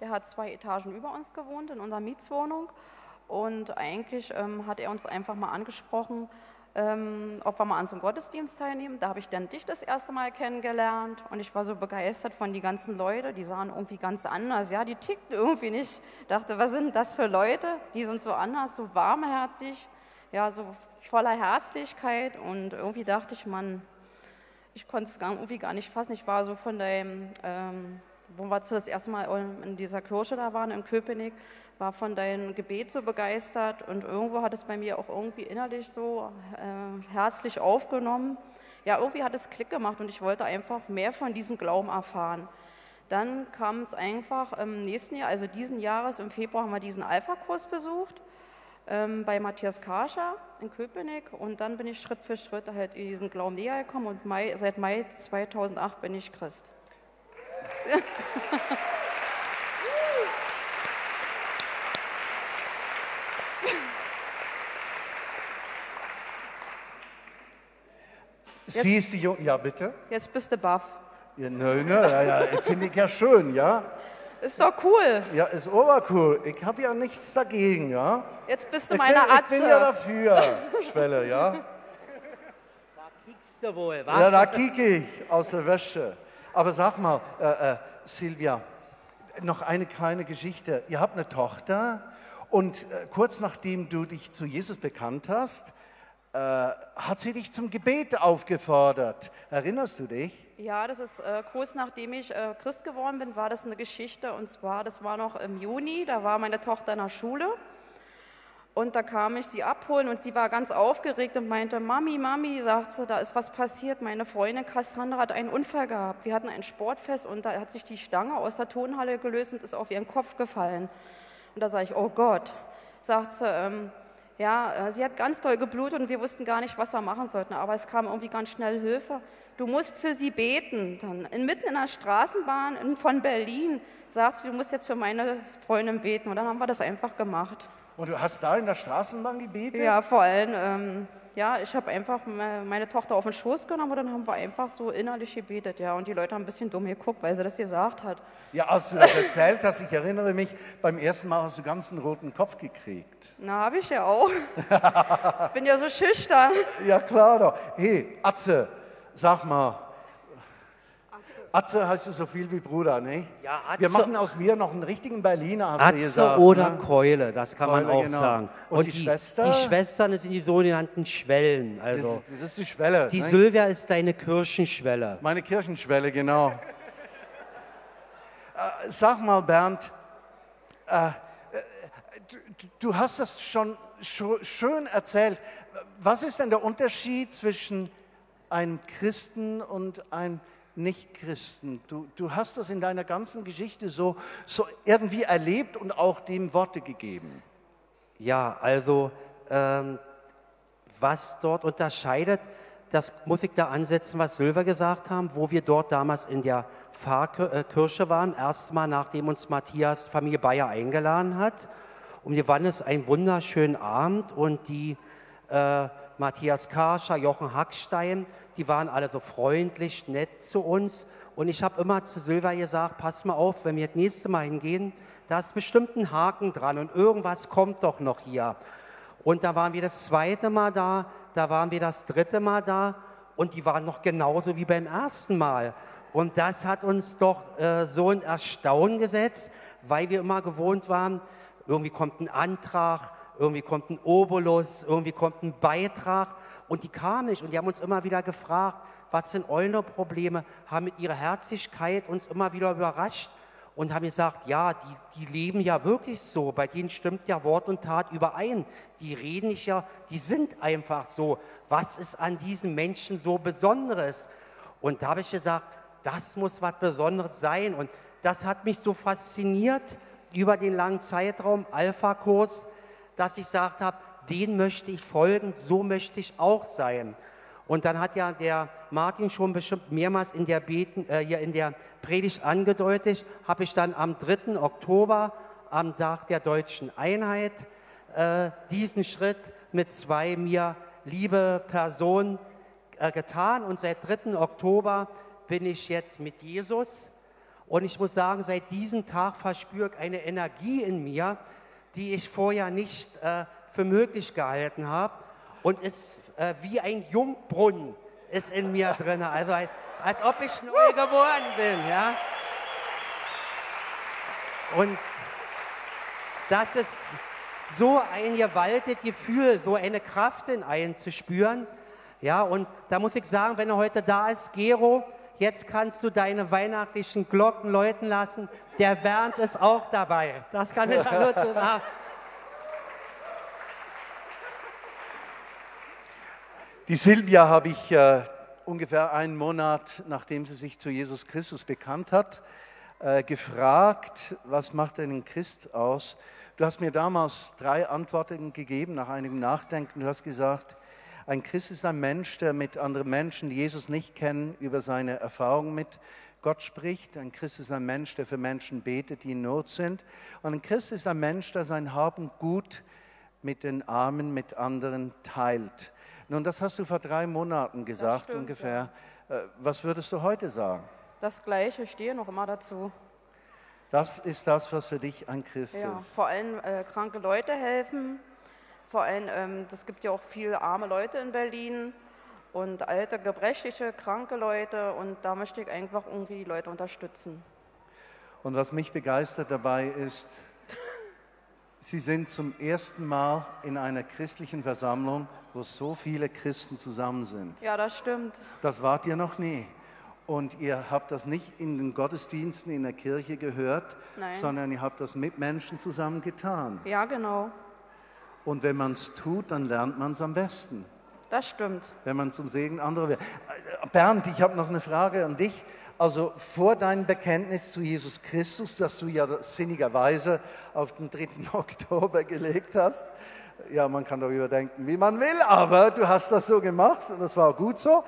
Der hat zwei Etagen über uns gewohnt in unserer Mietswohnung. Und eigentlich ähm, hat er uns einfach mal angesprochen, ähm, ob wir mal an so einem Gottesdienst teilnehmen. Da habe ich dann dich das erste Mal kennengelernt und ich war so begeistert von den ganzen Leuten, die sahen irgendwie ganz anders, ja, die tickten irgendwie nicht. Ich dachte, was sind das für Leute? Die sind so anders, so warmherzig, ja, so voller Herzlichkeit und irgendwie dachte ich, Mann, ich konnte es irgendwie gar nicht fassen. Ich war so von dem, ähm, wo wir das erste Mal in dieser Kirche da waren, in Köpenick, war von deinem Gebet so begeistert und irgendwo hat es bei mir auch irgendwie innerlich so äh, herzlich aufgenommen. Ja, irgendwie hat es Klick gemacht und ich wollte einfach mehr von diesem Glauben erfahren. Dann kam es einfach im nächsten Jahr, also diesen Jahres, im Februar haben wir diesen Alpha-Kurs besucht ähm, bei Matthias Kascher in Köpenick und dann bin ich Schritt für Schritt halt in diesen Glauben näher gekommen und Mai, seit Mai 2008 bin ich Christ. [laughs] Sie ist die Junge, ja bitte? Jetzt bist du baff. Ja, nö, nö, ja, ja, finde ich ja schön, ja. Ist doch cool. Ja, ist obercool. Ich habe ja nichts dagegen, ja. Jetzt bist du meine Atze. Ich bin ja dafür, [laughs] Schwelle, ja. Da kiekst du wohl, wa? Ja, da kieke ich aus der Wäsche. Aber sag mal, äh, äh, Silvia, noch eine kleine Geschichte. Ihr habt eine Tochter und äh, kurz nachdem du dich zu Jesus bekannt hast, äh, hat sie dich zum Gebet aufgefordert. Erinnerst du dich? Ja, das ist äh, kurz nachdem ich äh, Christ geworden bin, war das eine Geschichte. Und zwar, das war noch im Juni, da war meine Tochter in der Schule. Und da kam ich sie abholen und sie war ganz aufgeregt und meinte, Mami, Mami, sagt sie, da ist was passiert. Meine Freundin Cassandra hat einen Unfall gehabt. Wir hatten ein Sportfest und da hat sich die Stange aus der Tonhalle gelöst und ist auf ihren Kopf gefallen. Und da sage ich, oh Gott, sagt sie, ähm, ja, äh, sie hat ganz doll geblutet und wir wussten gar nicht, was wir machen sollten. Aber es kam irgendwie ganz schnell Hilfe. Du musst für sie beten. Dann inmitten in der Straßenbahn von Berlin sagt sie, du musst jetzt für meine Freundin beten. Und dann haben wir das einfach gemacht. Und du hast da in der Straßenbahn gebetet? Ja, vor allem. Ähm, ja, ich habe einfach meine Tochter auf den Schoß genommen und dann haben wir einfach so innerlich gebetet, ja. Und die Leute haben ein bisschen dumm geguckt, weil sie das gesagt hat. Ja, als du das erzählt hast, ich erinnere mich, beim ersten Mal hast du ganz einen roten Kopf gekriegt. Na, habe ich ja auch. [laughs] Bin ja so schüchtern. Ja, klar doch. Hey, Atze, sag mal, Atze heißt du so viel wie Bruder, ne? Ja, Atze. Wir machen aus mir noch einen richtigen Berliner, hast Atze du gesagt. oder ne? Keule, das kann Keule, man auch genau. sagen. Und, Und die, die, Schwester? Die Schwestern sind die sogenannten Schwellen. Also das, das ist die Schwelle. Die ne? Sylvia ist deine Kirchenschwelle. Meine Kirchenschwelle, genau. äh, sag mal, Bernd, äh, du, du, hast das schon schön erzählt. Was ist denn der Unterschied zwischen einem Christen und einem Nichtchristen. Du, du hast das in deiner ganzen Geschichte so, so irgendwie erlebt und auch dem Worte gegeben. Ja, also ähm, was dort unterscheidet, das muss ich da ansetzen, was Silver gesagt haben, wo wir dort damals in der Pfarrkirche waren, erstmal nachdem uns Matthias Familie Bayer eingeladen hat. Und wir waren es ein wunderschönen Abend und die äh, Matthias Karscher, Jochen Hackstein, die waren alle so freundlich, nett zu uns. Und ich habe immer zu Silva gesagt, pass mal auf, wenn wir das nächste Mal hingehen, da ist bestimmt ein Haken dran und irgendwas kommt doch noch hier. Und da waren wir das zweite Mal da, da waren wir das dritte Mal da und die waren noch genauso wie beim ersten Mal. Und das hat uns doch äh, so ein Erstaunen gesetzt, weil wir immer gewohnt waren, irgendwie kommt ein Antrag, irgendwie kommt ein Obolus, irgendwie kommt ein Beitrag und die kamen nicht und die haben uns immer wieder gefragt, was sind eure Probleme, haben mit ihrer Herzlichkeit uns immer wieder überrascht und haben gesagt, ja, die, die leben ja wirklich so, bei denen stimmt ja Wort und Tat überein. Die reden nicht ja, die sind einfach so. Was ist an diesen Menschen so Besonderes? Und da habe ich gesagt, das muss was Besonderes sein. Und das hat mich so fasziniert über den langen Zeitraum Alpha-Kurs, dass ich gesagt habe, den möchte ich folgen, so möchte ich auch sein. Und dann hat ja der Martin schon bestimmt mehrmals in der, Beten, äh, hier in der Predigt angedeutet, habe ich dann am 3. Oktober, am Tag der deutschen Einheit, äh, diesen Schritt mit zwei mir liebe Personen äh, getan. Und seit 3. Oktober bin ich jetzt mit Jesus. Und ich muss sagen, seit diesem Tag verspüre ich eine Energie in mir, die ich vorher nicht äh, für möglich gehalten habe. Und ist äh, wie ein Jungbrunnen ist in mir [laughs] drin. Also als, als ob ich neu geboren bin. Ja? Und das ist so ein gewaltiges Gefühl, so eine Kraft in einen zu spüren. Ja, und da muss ich sagen, wenn er heute da ist, Gero, jetzt kannst du deine weihnachtlichen Glocken läuten lassen. Der Bernd ist auch dabei. Das kann ich [laughs] nur zu sagen. Die Silvia habe ich äh, ungefähr einen Monat, nachdem sie sich zu Jesus Christus bekannt hat, äh, gefragt, was macht einen Christ aus? Du hast mir damals drei Antworten gegeben nach einigem Nachdenken. Du hast gesagt, ein Christ ist ein Mensch, der mit anderen Menschen, die Jesus nicht kennen, über seine Erfahrungen mit Gott spricht. Ein Christ ist ein Mensch, der für Menschen betet, die in Not sind. Und ein Christ ist ein Mensch, der sein Haben gut mit den Armen, mit anderen teilt. Nun, das hast du vor drei Monaten gesagt stimmt, ungefähr. Ja. Äh, was würdest du heute sagen? Das Gleiche, ich stehe noch immer dazu. Das ist das, was für dich ein Christ ja, ist. Vor allem äh, kranke Leute helfen. Vor allem, ähm, es gibt ja auch viele arme Leute in Berlin und alte, gebrechliche, kranke Leute. Und da möchte ich einfach irgendwie die Leute unterstützen. Und was mich begeistert dabei ist, Sie sind zum ersten Mal in einer christlichen Versammlung, wo so viele Christen zusammen sind. Ja, das stimmt. Das wart ihr noch nie. Und ihr habt das nicht in den Gottesdiensten in der Kirche gehört, Nein. sondern ihr habt das mit Menschen zusammen getan. Ja, genau. Und wenn man es tut, dann lernt man es am besten. Das stimmt. Wenn man zum Segen anderer wird. Äh, Bernd, ich habe noch eine Frage an dich. Also vor deinem Bekenntnis zu Jesus Christus, das du ja sinnigerweise auf den 3. [laughs] Oktober gelegt hast, ja, man kann darüber denken, wie man will, aber du hast das so gemacht und das war gut so.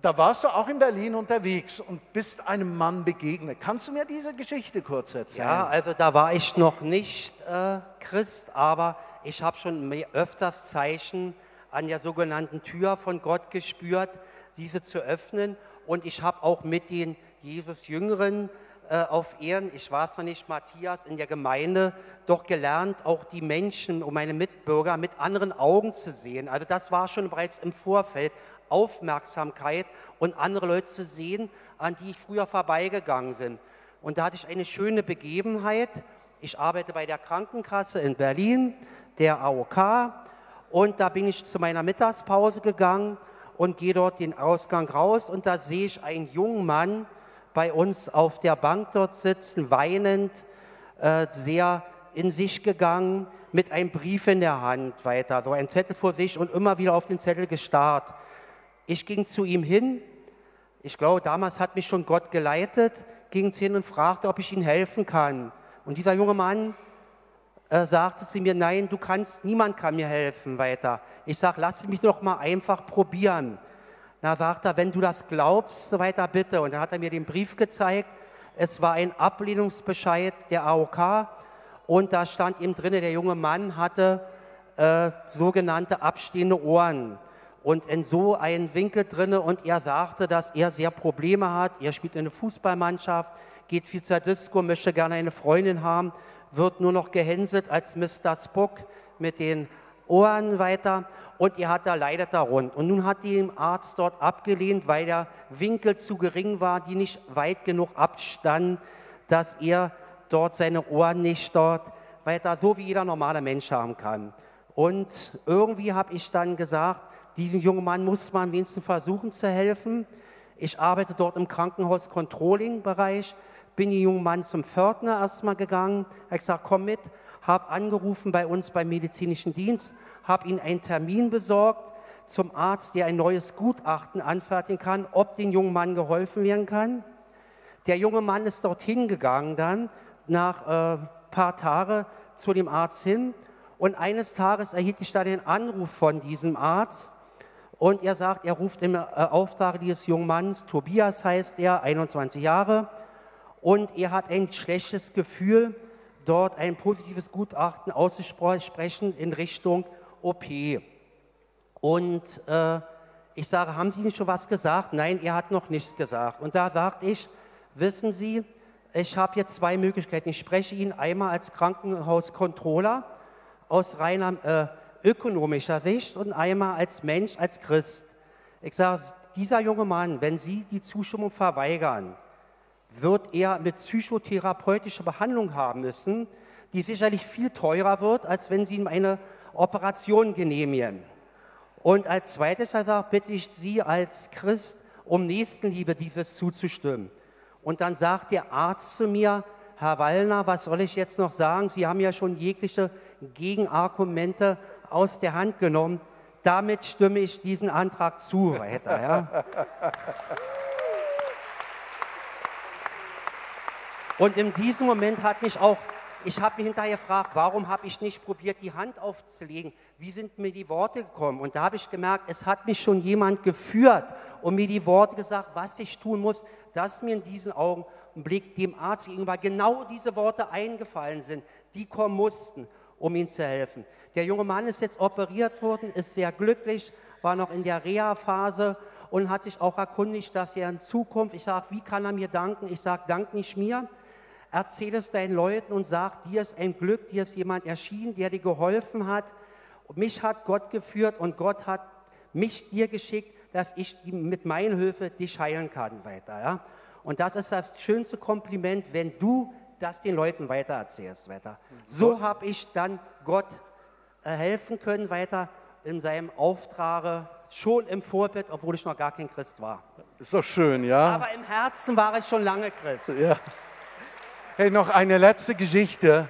Da warst du auch in Berlin unterwegs und bist einem Mann begegnet. Kannst du mir diese Geschichte kurz erzählen? Ja, also da war ich noch nicht äh, Christ, aber ich habe schon öfters Zeichen an der sogenannten Tür von Gott gespürt, diese zu öffnen. Und ich habe auch mit den Jesus-Jüngeren äh, auf Ehren, ich war zwar nicht Matthias, in der Gemeinde, doch gelernt, auch die Menschen und meine Mitbürger mit anderen Augen zu sehen. Also das war schon bereits im Vorfeld Aufmerksamkeit und andere Leute zu sehen, an die ich früher vorbeigegangen bin. Und da hatte ich eine schöne Begebenheit. Ich arbeite bei der Krankenkasse in Berlin, der AOK, und da bin ich zu meiner Mittagspause gegangen und gehe dort den Ausgang raus und da sehe ich einen jungen Mann bei uns auf der Bank dort sitzen, weinend, äh, sehr in sich gegangen, mit einem Brief in der Hand weiter, so ein Zettel vor sich und immer wieder auf den Zettel gestarrt. Ich ging zu ihm hin, ich glaube, damals hat mich schon Gott geleitet, ging hin und fragte, ob ich ihm helfen kann. Und dieser junge Mann äh, sagte sie mir, nein, du kannst, niemand kann mir helfen weiter. Ich sage, lass mich doch mal einfach probieren. Da sagt er, wenn du das glaubst, so weiter, bitte. Und dann hat er mir den Brief gezeigt. Es war ein Ablehnungsbescheid der AOK und da stand ihm drin, der junge Mann hatte äh, sogenannte abstehende Ohren und in so einen Winkel drinne und er sagte, dass er sehr Probleme hat. Er spielt in einer Fußballmannschaft, geht viel zur Disco, möchte gerne eine Freundin haben wird nur noch gehänselt als Mr. Spock, mit den Ohren weiter und er hat da leidet da rund. Und nun hat dem Arzt dort abgelehnt, weil der Winkel zu gering war, die nicht weit genug abstanden, dass er dort seine Ohren nicht dort weiter, so wie jeder normale Mensch haben kann. Und irgendwie habe ich dann gesagt, diesem jungen Mann muss man wenigstens versuchen zu helfen. Ich arbeite dort im Krankenhaus-Controlling-Bereich, bin den jungen Mann zum Pförtner erstmal gegangen, habe gesagt, komm mit, habe angerufen bei uns beim medizinischen Dienst, habe ihm einen Termin besorgt zum Arzt, der ein neues Gutachten anfertigen kann, ob dem jungen Mann geholfen werden kann. Der junge Mann ist dorthin gegangen dann, nach ein äh, paar Tagen zu dem Arzt hin. Und eines Tages erhielt ich dann den Anruf von diesem Arzt. Und er sagt, er ruft im äh, Auftrag dieses jungen Manns, Tobias heißt er, 21 Jahre. Und er hat ein schlechtes Gefühl, dort ein positives Gutachten auszusprechen in Richtung OP. Und äh, ich sage, haben Sie nicht schon was gesagt? Nein, er hat noch nichts gesagt. Und da sagte ich, wissen Sie, ich habe jetzt zwei Möglichkeiten. Ich spreche Ihnen einmal als Krankenhauskontroller aus reiner äh, ökonomischer Sicht und einmal als Mensch, als Christ. Ich sage, dieser junge Mann, wenn Sie die Zustimmung verweigern, wird er mit psychotherapeutischer Behandlung haben müssen, die sicherlich viel teurer wird, als wenn Sie ihm eine Operation genehmigen. Und als zweites, er sagt, bitte ich Sie als Christ um Nächstenliebe dieses zuzustimmen. Und dann sagt der Arzt zu mir, Herr Wallner, was soll ich jetzt noch sagen? Sie haben ja schon jegliche Gegenargumente aus der Hand genommen. Damit stimme ich diesen Antrag zu. Weiter, ja. [laughs] Und in diesem Moment hat mich auch, ich habe mich hinterher gefragt, warum habe ich nicht probiert, die Hand aufzulegen? Wie sind mir die Worte gekommen? Und da habe ich gemerkt, es hat mich schon jemand geführt und mir die Worte gesagt, was ich tun muss, dass mir in diesem Augenblick dem Arzt gegenüber genau diese Worte eingefallen sind, die kommen mussten, um ihm zu helfen. Der junge Mann ist jetzt operiert worden, ist sehr glücklich, war noch in der Reha-Phase und hat sich auch erkundigt, dass er in Zukunft, ich sage, wie kann er mir danken? Ich sage, dank nicht mir, Erzähl es deinen Leuten und sag, dir ist ein Glück, dir ist jemand erschienen, der dir geholfen hat. Mich hat Gott geführt und Gott hat mich dir geschickt, dass ich mit meiner Hilfe dich heilen kann weiter. Ja? Und das ist das schönste Kompliment, wenn du das den Leuten weitererzählst weiter. So habe ich dann Gott äh, helfen können weiter in seinem Auftrag schon im Vorbild, obwohl ich noch gar kein Christ war. Ist doch schön, ja. Aber im Herzen war ich schon lange Christ. Ja. Hey, noch eine letzte Geschichte.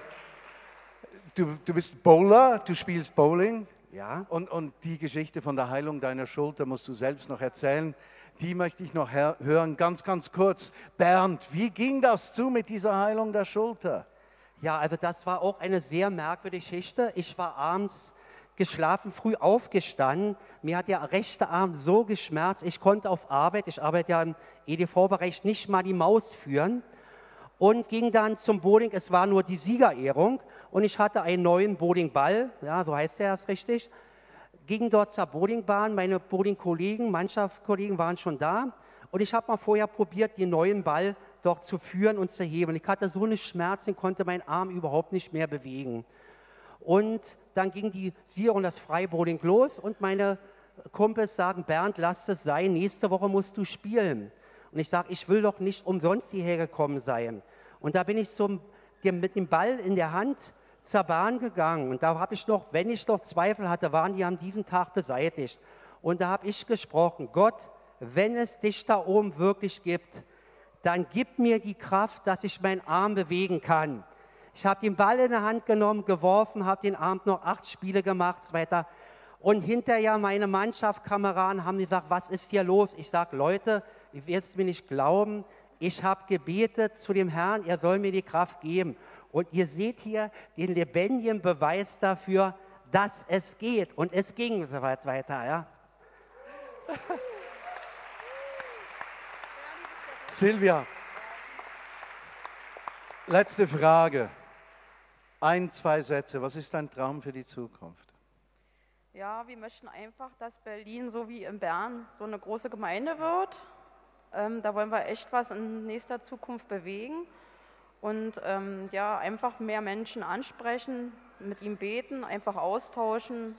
Du, du bist Bowler, du spielst Bowling. Ja. Und, und die Geschichte von der Heilung deiner Schulter musst du selbst noch erzählen. Die möchte ich noch hören, ganz, ganz kurz. Bernd, wie ging das zu mit dieser Heilung der Schulter? Ja, also das war auch eine sehr merkwürdige Geschichte. Ich war abends geschlafen, früh aufgestanden. Mir hat der rechte Arm so geschmerzt, ich konnte auf Arbeit, ich arbeite ja im EDV-Bereich, nicht mal die Maus führen und ging dann zum Bowling. Es war nur die Siegerehrung und ich hatte einen neuen Bowlingball, ja, so heißt er das richtig. Ging dort zur Bowlingbahn, meine Bowlingkollegen, Mannschaftskollegen waren schon da und ich habe mal vorher probiert, den neuen Ball dort zu führen und zu heben. Ich hatte so eine Schmerzen, konnte meinen Arm überhaupt nicht mehr bewegen. Und dann ging die Sieger und das Freibowling los und meine Kumpels sagen, Bernd, lass es sein, nächste Woche musst du spielen. Und ich sage, ich will doch nicht umsonst hierher gekommen sein. Und da bin ich zum, mit dem Ball in der Hand zur Bahn gegangen. Und da habe ich noch, wenn ich noch Zweifel hatte, waren die an diesem Tag beseitigt. Und da habe ich gesprochen, Gott, wenn es dich da oben wirklich gibt, dann gib mir die Kraft, dass ich meinen Arm bewegen kann. Ich habe den Ball in der Hand genommen, geworfen, habe den Abend noch acht Spiele gemacht, weiter. Und hinterher meine Mannschaftskameraden haben gesagt, was ist hier los? Ich sage, Leute, ihr werdet mir nicht glauben, ich habe gebetet zu dem Herrn, er soll mir die Kraft geben. Und ihr seht hier den lebendigen Beweis dafür, dass es geht. Und es ging so weit weiter. Ja. [laughs] Silvia, letzte Frage. Ein, zwei Sätze. Was ist dein Traum für die Zukunft? Ja, wir möchten einfach, dass Berlin so wie in Bern so eine große Gemeinde wird ähm, da wollen wir echt was in nächster Zukunft bewegen und ähm, ja, einfach mehr Menschen ansprechen, mit ihm beten, einfach austauschen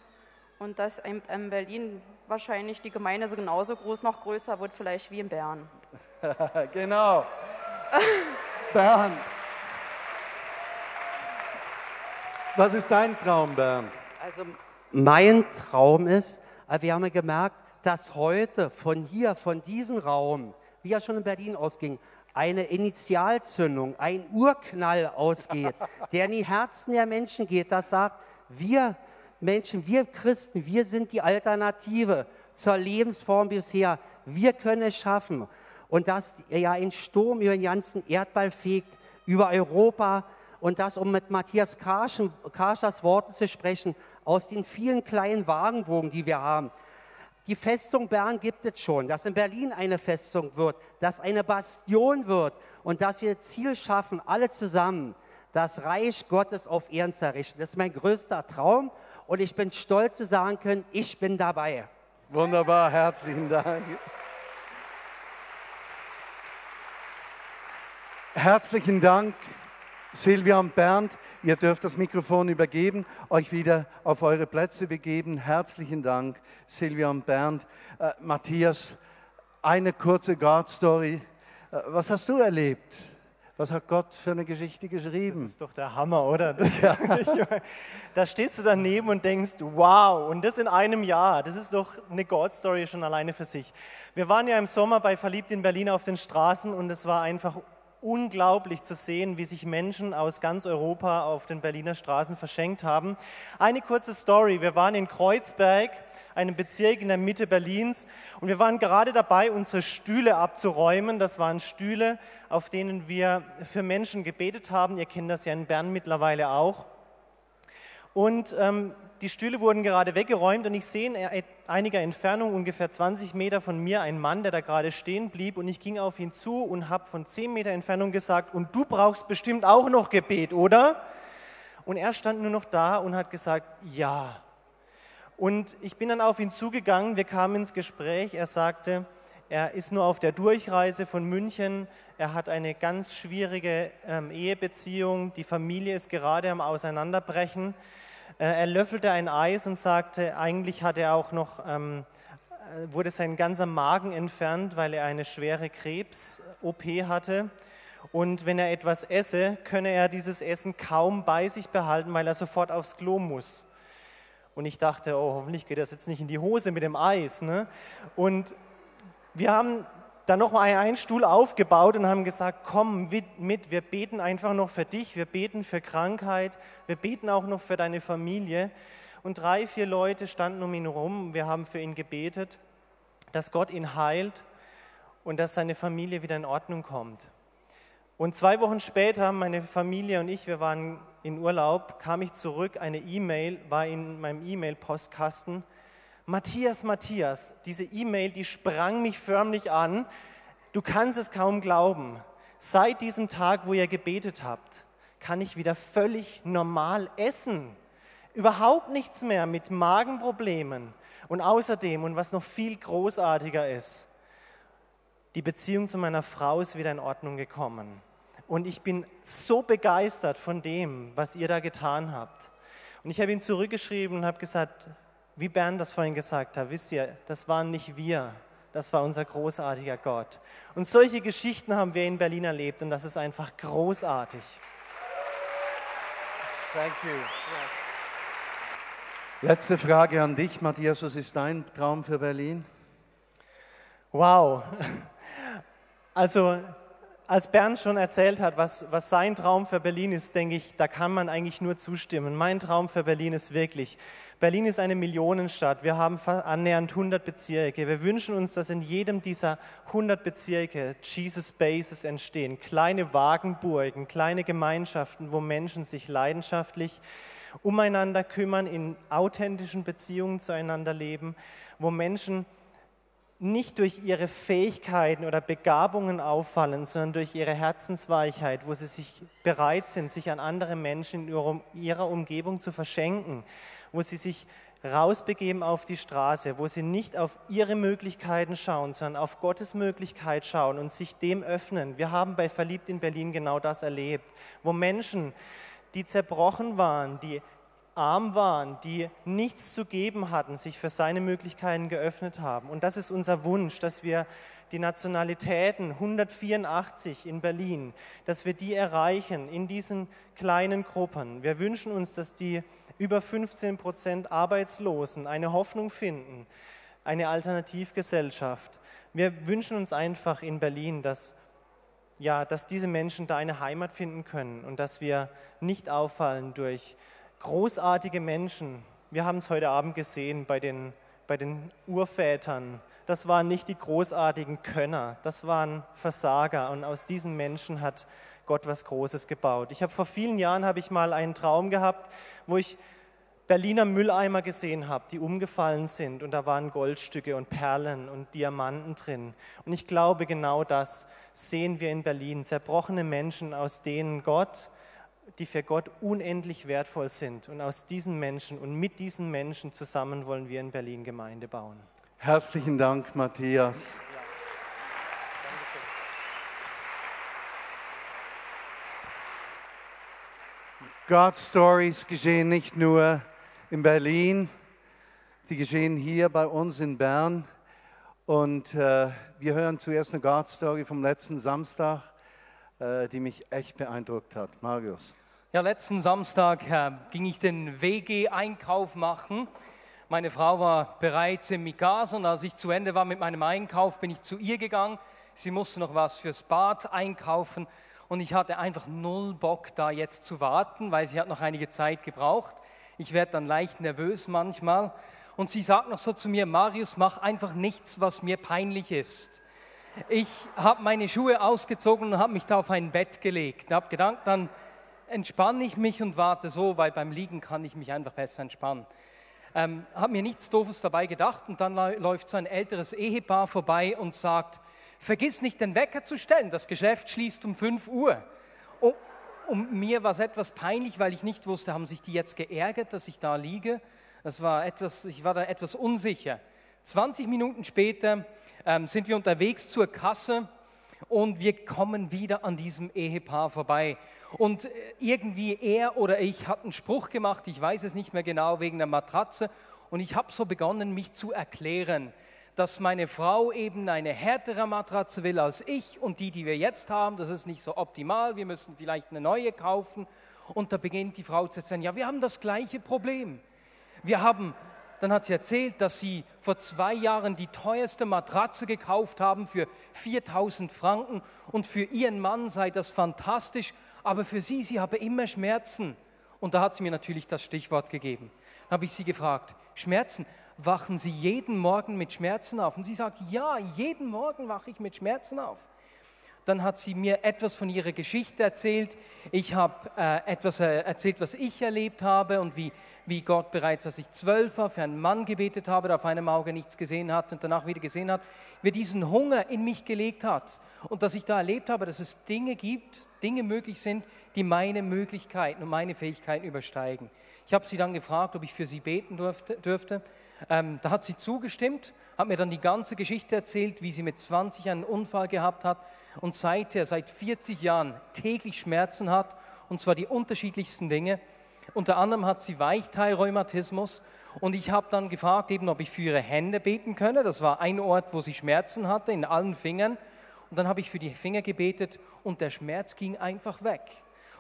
und dass in in Berlin wahrscheinlich die Gemeinde so genauso groß, noch größer wird, vielleicht wie in Bern. [laughs] genau. [laughs] Bernd. Was ist dein Traum, Bernd? Also mein Traum ist, wir haben ja gemerkt, dass heute von hier, von diesem Raum, wie er schon in Berlin ausging, eine Initialzündung, ein Urknall ausgeht, [laughs] der in die Herzen der Menschen geht, das sagt, wir Menschen, wir Christen, wir sind die Alternative zur Lebensform bisher. Wir können es schaffen. Und dass ja ein Sturm über den ganzen Erdball fegt, über Europa, und das, um mit Matthias Karschen, Karschers Worten zu sprechen, aus den vielen kleinen Wagenbogen, die wir haben. Die Festung Bern gibt es schon, dass in Berlin eine Festung wird, dass eine Bastion wird und dass wir Ziel schaffen, alle zusammen, das Reich Gottes auf Erden zu errichten. Das ist mein größter Traum und ich bin stolz zu sagen können, ich bin dabei. Wunderbar, herzlichen Dank. Herzlichen Dank, Silvia und Bernd. Ihr dürft das Mikrofon übergeben, euch wieder auf eure Plätze begeben. Herzlichen Dank, Silvia und Bernd. Äh, Matthias, eine kurze God-Story. Äh, was hast du erlebt? Was hat Gott für eine Geschichte geschrieben? Das ist doch der Hammer, oder? [laughs] Ja. da stehst du daneben und denkst, wow, und das in einem Jahr. Das ist doch eine God-Story schon alleine für sich. Wir waren ja im Sommer bei Verliebt in Berlin auf den Straßen und es war einfach unglaublich zu sehen, wie sich Menschen aus ganz Europa auf den Berliner Straßen verschenkt haben. Eine kurze Story. Wir waren in Kreuzberg, einem Bezirk in der Mitte Berlins, und wir waren gerade dabei, unsere Stühle abzuräumen. Das waren Stühle, auf denen wir für Menschen gebetet haben. Ihr kennt das ja in Bern mittlerweile auch. Und ähm, die Stühle wurden gerade weggeräumt und ich sehe in einiger Entfernung, ungefähr 20 Meter von mir, einen Mann, der da gerade stehen blieb und ich ging auf ihn zu und habe von 10 Meter Entfernung gesagt, und du brauchst bestimmt auch noch Gebet, oder? Und er stand nur noch da und hat gesagt, ja. Und ich bin dann auf ihn zugegangen, wir kamen ins Gespräch, er sagte, er ist nur auf der Durchreise von München, er hat eine ganz schwierige ähm, Ehebeziehung, die Familie ist gerade am Auseinanderbrechen. Äh, er löffelte ein Eis und sagte, eigentlich hat er auch noch, ähm, äh, wurde sein ganzer Magen entfernt, weil er eine schwere Krebs-OP hatte. Und wenn er etwas esse, könne er dieses Essen kaum bei sich behalten, weil er sofort aufs Klo muss. Und ich dachte, oh, hoffentlich geht das jetzt nicht in die Hose mit dem Eis. Ne? Und wir haben dann noch mal einen Stuhl aufgebaut und haben gesagt, komm mit, wir beten einfach noch für dich, wir beten für Krankheit, wir beten auch noch für deine Familie. Und drei, vier Leute standen um ihn herum, wir haben für ihn gebetet, dass Gott ihn heilt und dass seine Familie wieder in Ordnung kommt. Und zwei Wochen später, meine Familie und ich, wir waren in Urlaub, kam ich zurück, eine E-Mail war in meinem E-Mail-Postkasten Matthias, Matthias, diese E-Mail, die sprang mich förmlich an. Du kannst es kaum glauben. Seit diesem Tag, wo ihr gebetet habt, kann ich wieder völlig normal essen. Überhaupt nichts mehr mit Magenproblemen. Und außerdem, und was noch viel großartiger ist, die Beziehung zu meiner Frau ist wieder in Ordnung gekommen. Und ich bin so begeistert von dem, was ihr da getan habt. Und ich habe ihn zurückgeschrieben und habe gesagt, wie Bernd das vorhin gesagt hat, wisst ihr, das waren nicht wir, das war unser großartiger Gott. Und solche Geschichten haben wir in Berlin erlebt und das ist einfach großartig. Thank you. Yes. Letzte Frage an dich, Matthias. Was ist dein Traum für Berlin? Wow. Also als Bernd schon erzählt hat, was, was sein Traum für Berlin ist, denke ich, da kann man eigentlich nur zustimmen. Mein Traum für Berlin ist wirklich, Berlin ist eine Millionenstadt. Wir haben annähernd 100 Bezirke. Wir wünschen uns, dass in jedem dieser 100 Bezirke Jesus Bases entstehen. Kleine Wagenburgen, kleine Gemeinschaften, wo Menschen sich leidenschaftlich umeinander kümmern, in authentischen Beziehungen zueinander leben, wo Menschen nicht durch ihre Fähigkeiten oder Begabungen auffallen, sondern durch ihre Herzensweichheit, wo sie sich bereit sind, sich an andere Menschen in ihrer Umgebung zu verschenken, wo sie sich rausbegeben auf die Straße, wo sie nicht auf ihre Möglichkeiten schauen, sondern auf Gottes Möglichkeit schauen und sich dem öffnen. Wir haben bei Verliebt in Berlin genau das erlebt, wo Menschen, die zerbrochen waren, die arm waren, die nichts zu geben hatten, sich für seine Möglichkeiten geöffnet haben. Und das ist unser Wunsch, dass wir die Nationalitäten 184 in Berlin, dass wir die erreichen in diesen kleinen Gruppen. Wir wünschen uns, dass die über 15 Prozent Arbeitslosen eine Hoffnung finden, eine Alternativgesellschaft. Wir wünschen uns einfach in Berlin, dass, ja, dass diese Menschen da eine Heimat finden können und dass wir nicht auffallen durch großartige Menschen. Wir haben es heute Abend gesehen bei den, bei den Urvätern. Das waren nicht die großartigen Könner, das waren Versager und aus diesen Menschen hat Gott was Großes gebaut. Ich habe vor vielen Jahren habe ich mal einen Traum gehabt, wo ich Berliner Mülleimer gesehen habe, die umgefallen sind und da waren Goldstücke und Perlen und Diamanten drin. Und ich glaube, genau das sehen wir in Berlin. Zerbrochene Menschen, aus denen Gott, die für Gott unendlich wertvoll sind. Und aus diesen Menschen und mit diesen Menschen zusammen wollen wir in Berlin Gemeinde bauen. Herzlichen Dank, Matthias. God Stories geschehen nicht nur in Berlin, die geschehen hier bei uns in Bern. Und äh, wir hören zuerst eine God Story vom letzten Samstag, die mich echt beeindruckt hat. Marius. Ja, letzten Samstag äh, ging ich den WG-Einkauf machen. Meine Frau war bereits im Mikasa und als ich zu Ende war mit meinem Einkauf, bin ich zu ihr gegangen. Sie musste noch was fürs Bad einkaufen und ich hatte einfach null Bock, da jetzt zu warten, weil sie hat noch einige Zeit gebraucht. Ich werde dann leicht nervös manchmal. Und sie sagt noch so zu mir, Marius, mach einfach nichts, was mir peinlich ist. Ich habe meine Schuhe ausgezogen und habe mich da auf ein Bett gelegt. Ich habe gedacht, dann entspanne ich mich und warte so, weil beim Liegen kann ich mich einfach besser entspannen. Ähm, habe mir nichts Doofes dabei gedacht und dann läuft so ein älteres Ehepaar vorbei und sagt, vergiss nicht den Wecker zu stellen, das Geschäft schließt um 5 Uhr. Oh, und mir war es etwas peinlich, weil ich nicht wusste, haben sich die jetzt geärgert, dass ich da liege. Das war etwas, ich war da etwas unsicher. 20 Minuten später ähm, sind wir unterwegs zur Kasse und wir kommen wieder an diesem Ehepaar vorbei. Und äh, irgendwie er oder ich hat einen Spruch gemacht, ich weiß es nicht mehr genau, wegen der Matratze. Und ich habe so begonnen, mich zu erklären dass meine Frau eben eine härtere Matratze will als ich und die, die wir jetzt haben, das ist nicht so optimal, wir müssen vielleicht eine neue kaufen. Und da beginnt die Frau zu sagen, ja, wir haben das gleiche Problem. Wir haben, dann hat sie erzählt, dass sie vor zwei Jahren die teuerste Matratze gekauft haben für 4000 Franken und für ihren Mann sei das fantastisch, aber für sie, sie habe immer Schmerzen. Und da hat sie mir natürlich das Stichwort gegeben. Dann habe ich sie gefragt, Schmerzen, wachen Sie jeden Morgen mit Schmerzen auf? Und sie sagt, ja, jeden Morgen wache ich mit Schmerzen auf. Dann hat sie mir etwas von ihrer Geschichte erzählt. Ich habe äh, etwas äh, erzählt, was ich erlebt habe und wie, wie Gott bereits, als ich zwölf war, für einen Mann gebetet habe, der auf einem Auge nichts gesehen hat und danach wieder gesehen hat, wie diesen Hunger in mich gelegt hat. Und dass ich da erlebt habe, dass es Dinge gibt, Dinge möglich sind, die meine Möglichkeiten und meine Fähigkeiten übersteigen. Ich habe sie dann gefragt, ob ich für sie beten durfte. dürfte. Ähm, da hat sie zugestimmt, hat mir dann die ganze Geschichte erzählt, wie sie mit 20 einen Unfall gehabt hat und seither, seit 40 Jahren, täglich Schmerzen hat, und zwar die unterschiedlichsten Dinge. Unter anderem hat sie Weichteilrheumatismus und ich habe dann gefragt, eben, ob ich für ihre Hände beten könne. Das war ein Ort, wo sie Schmerzen hatte, in allen Fingern. Und dann habe ich für die Finger gebetet und der Schmerz ging einfach weg.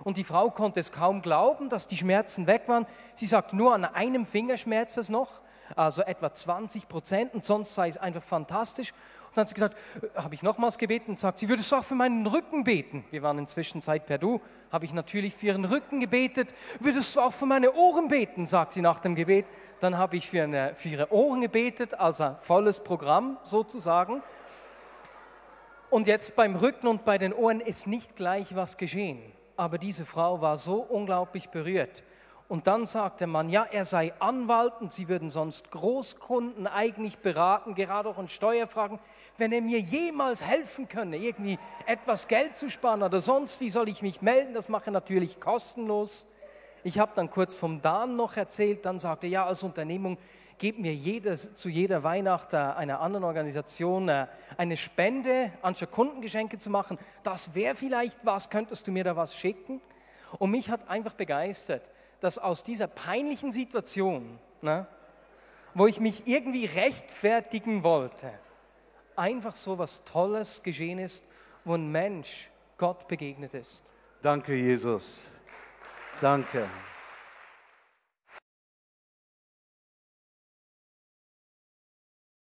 Und die Frau konnte es kaum glauben, dass die Schmerzen weg waren. Sie sagt, nur an einem Finger schmerzt es noch also etwa 20 Prozent und sonst sei es einfach fantastisch. Und dann hat sie gesagt, äh, habe ich nochmals gebeten und sagt, sie würde auch für meinen Rücken beten. Wir waren inzwischen Zeit per Du, habe ich natürlich für ihren Rücken gebetet. Würdest du auch für meine Ohren beten, sagt sie nach dem Gebet. Dann habe ich für, eine, für ihre Ohren gebetet, also volles Programm sozusagen. Und jetzt beim Rücken und bei den Ohren ist nicht gleich was geschehen. Aber diese Frau war so unglaublich berührt. Und dann sagte man, ja, er sei Anwalt und sie würden sonst Großkunden eigentlich beraten, gerade auch in Steuerfragen. Wenn er mir jemals helfen könne, irgendwie etwas Geld zu sparen oder sonst, wie soll ich mich melden? Das mache ich natürlich kostenlos. Ich habe dann kurz vom Dan noch erzählt, dann sagte er, ja, als Unternehmung gebt mir jedes, zu jeder Weihnacht äh, einer anderen Organisation äh, eine Spende, anstatt Kundengeschenke zu machen. Das wäre vielleicht was, könntest du mir da was schicken? Und mich hat einfach begeistert, dass aus dieser peinlichen Situation, ne, wo ich mich irgendwie rechtfertigen wollte, einfach so was Tolles geschehen ist, wo ein Mensch Gott begegnet ist. Danke, Jesus. Danke.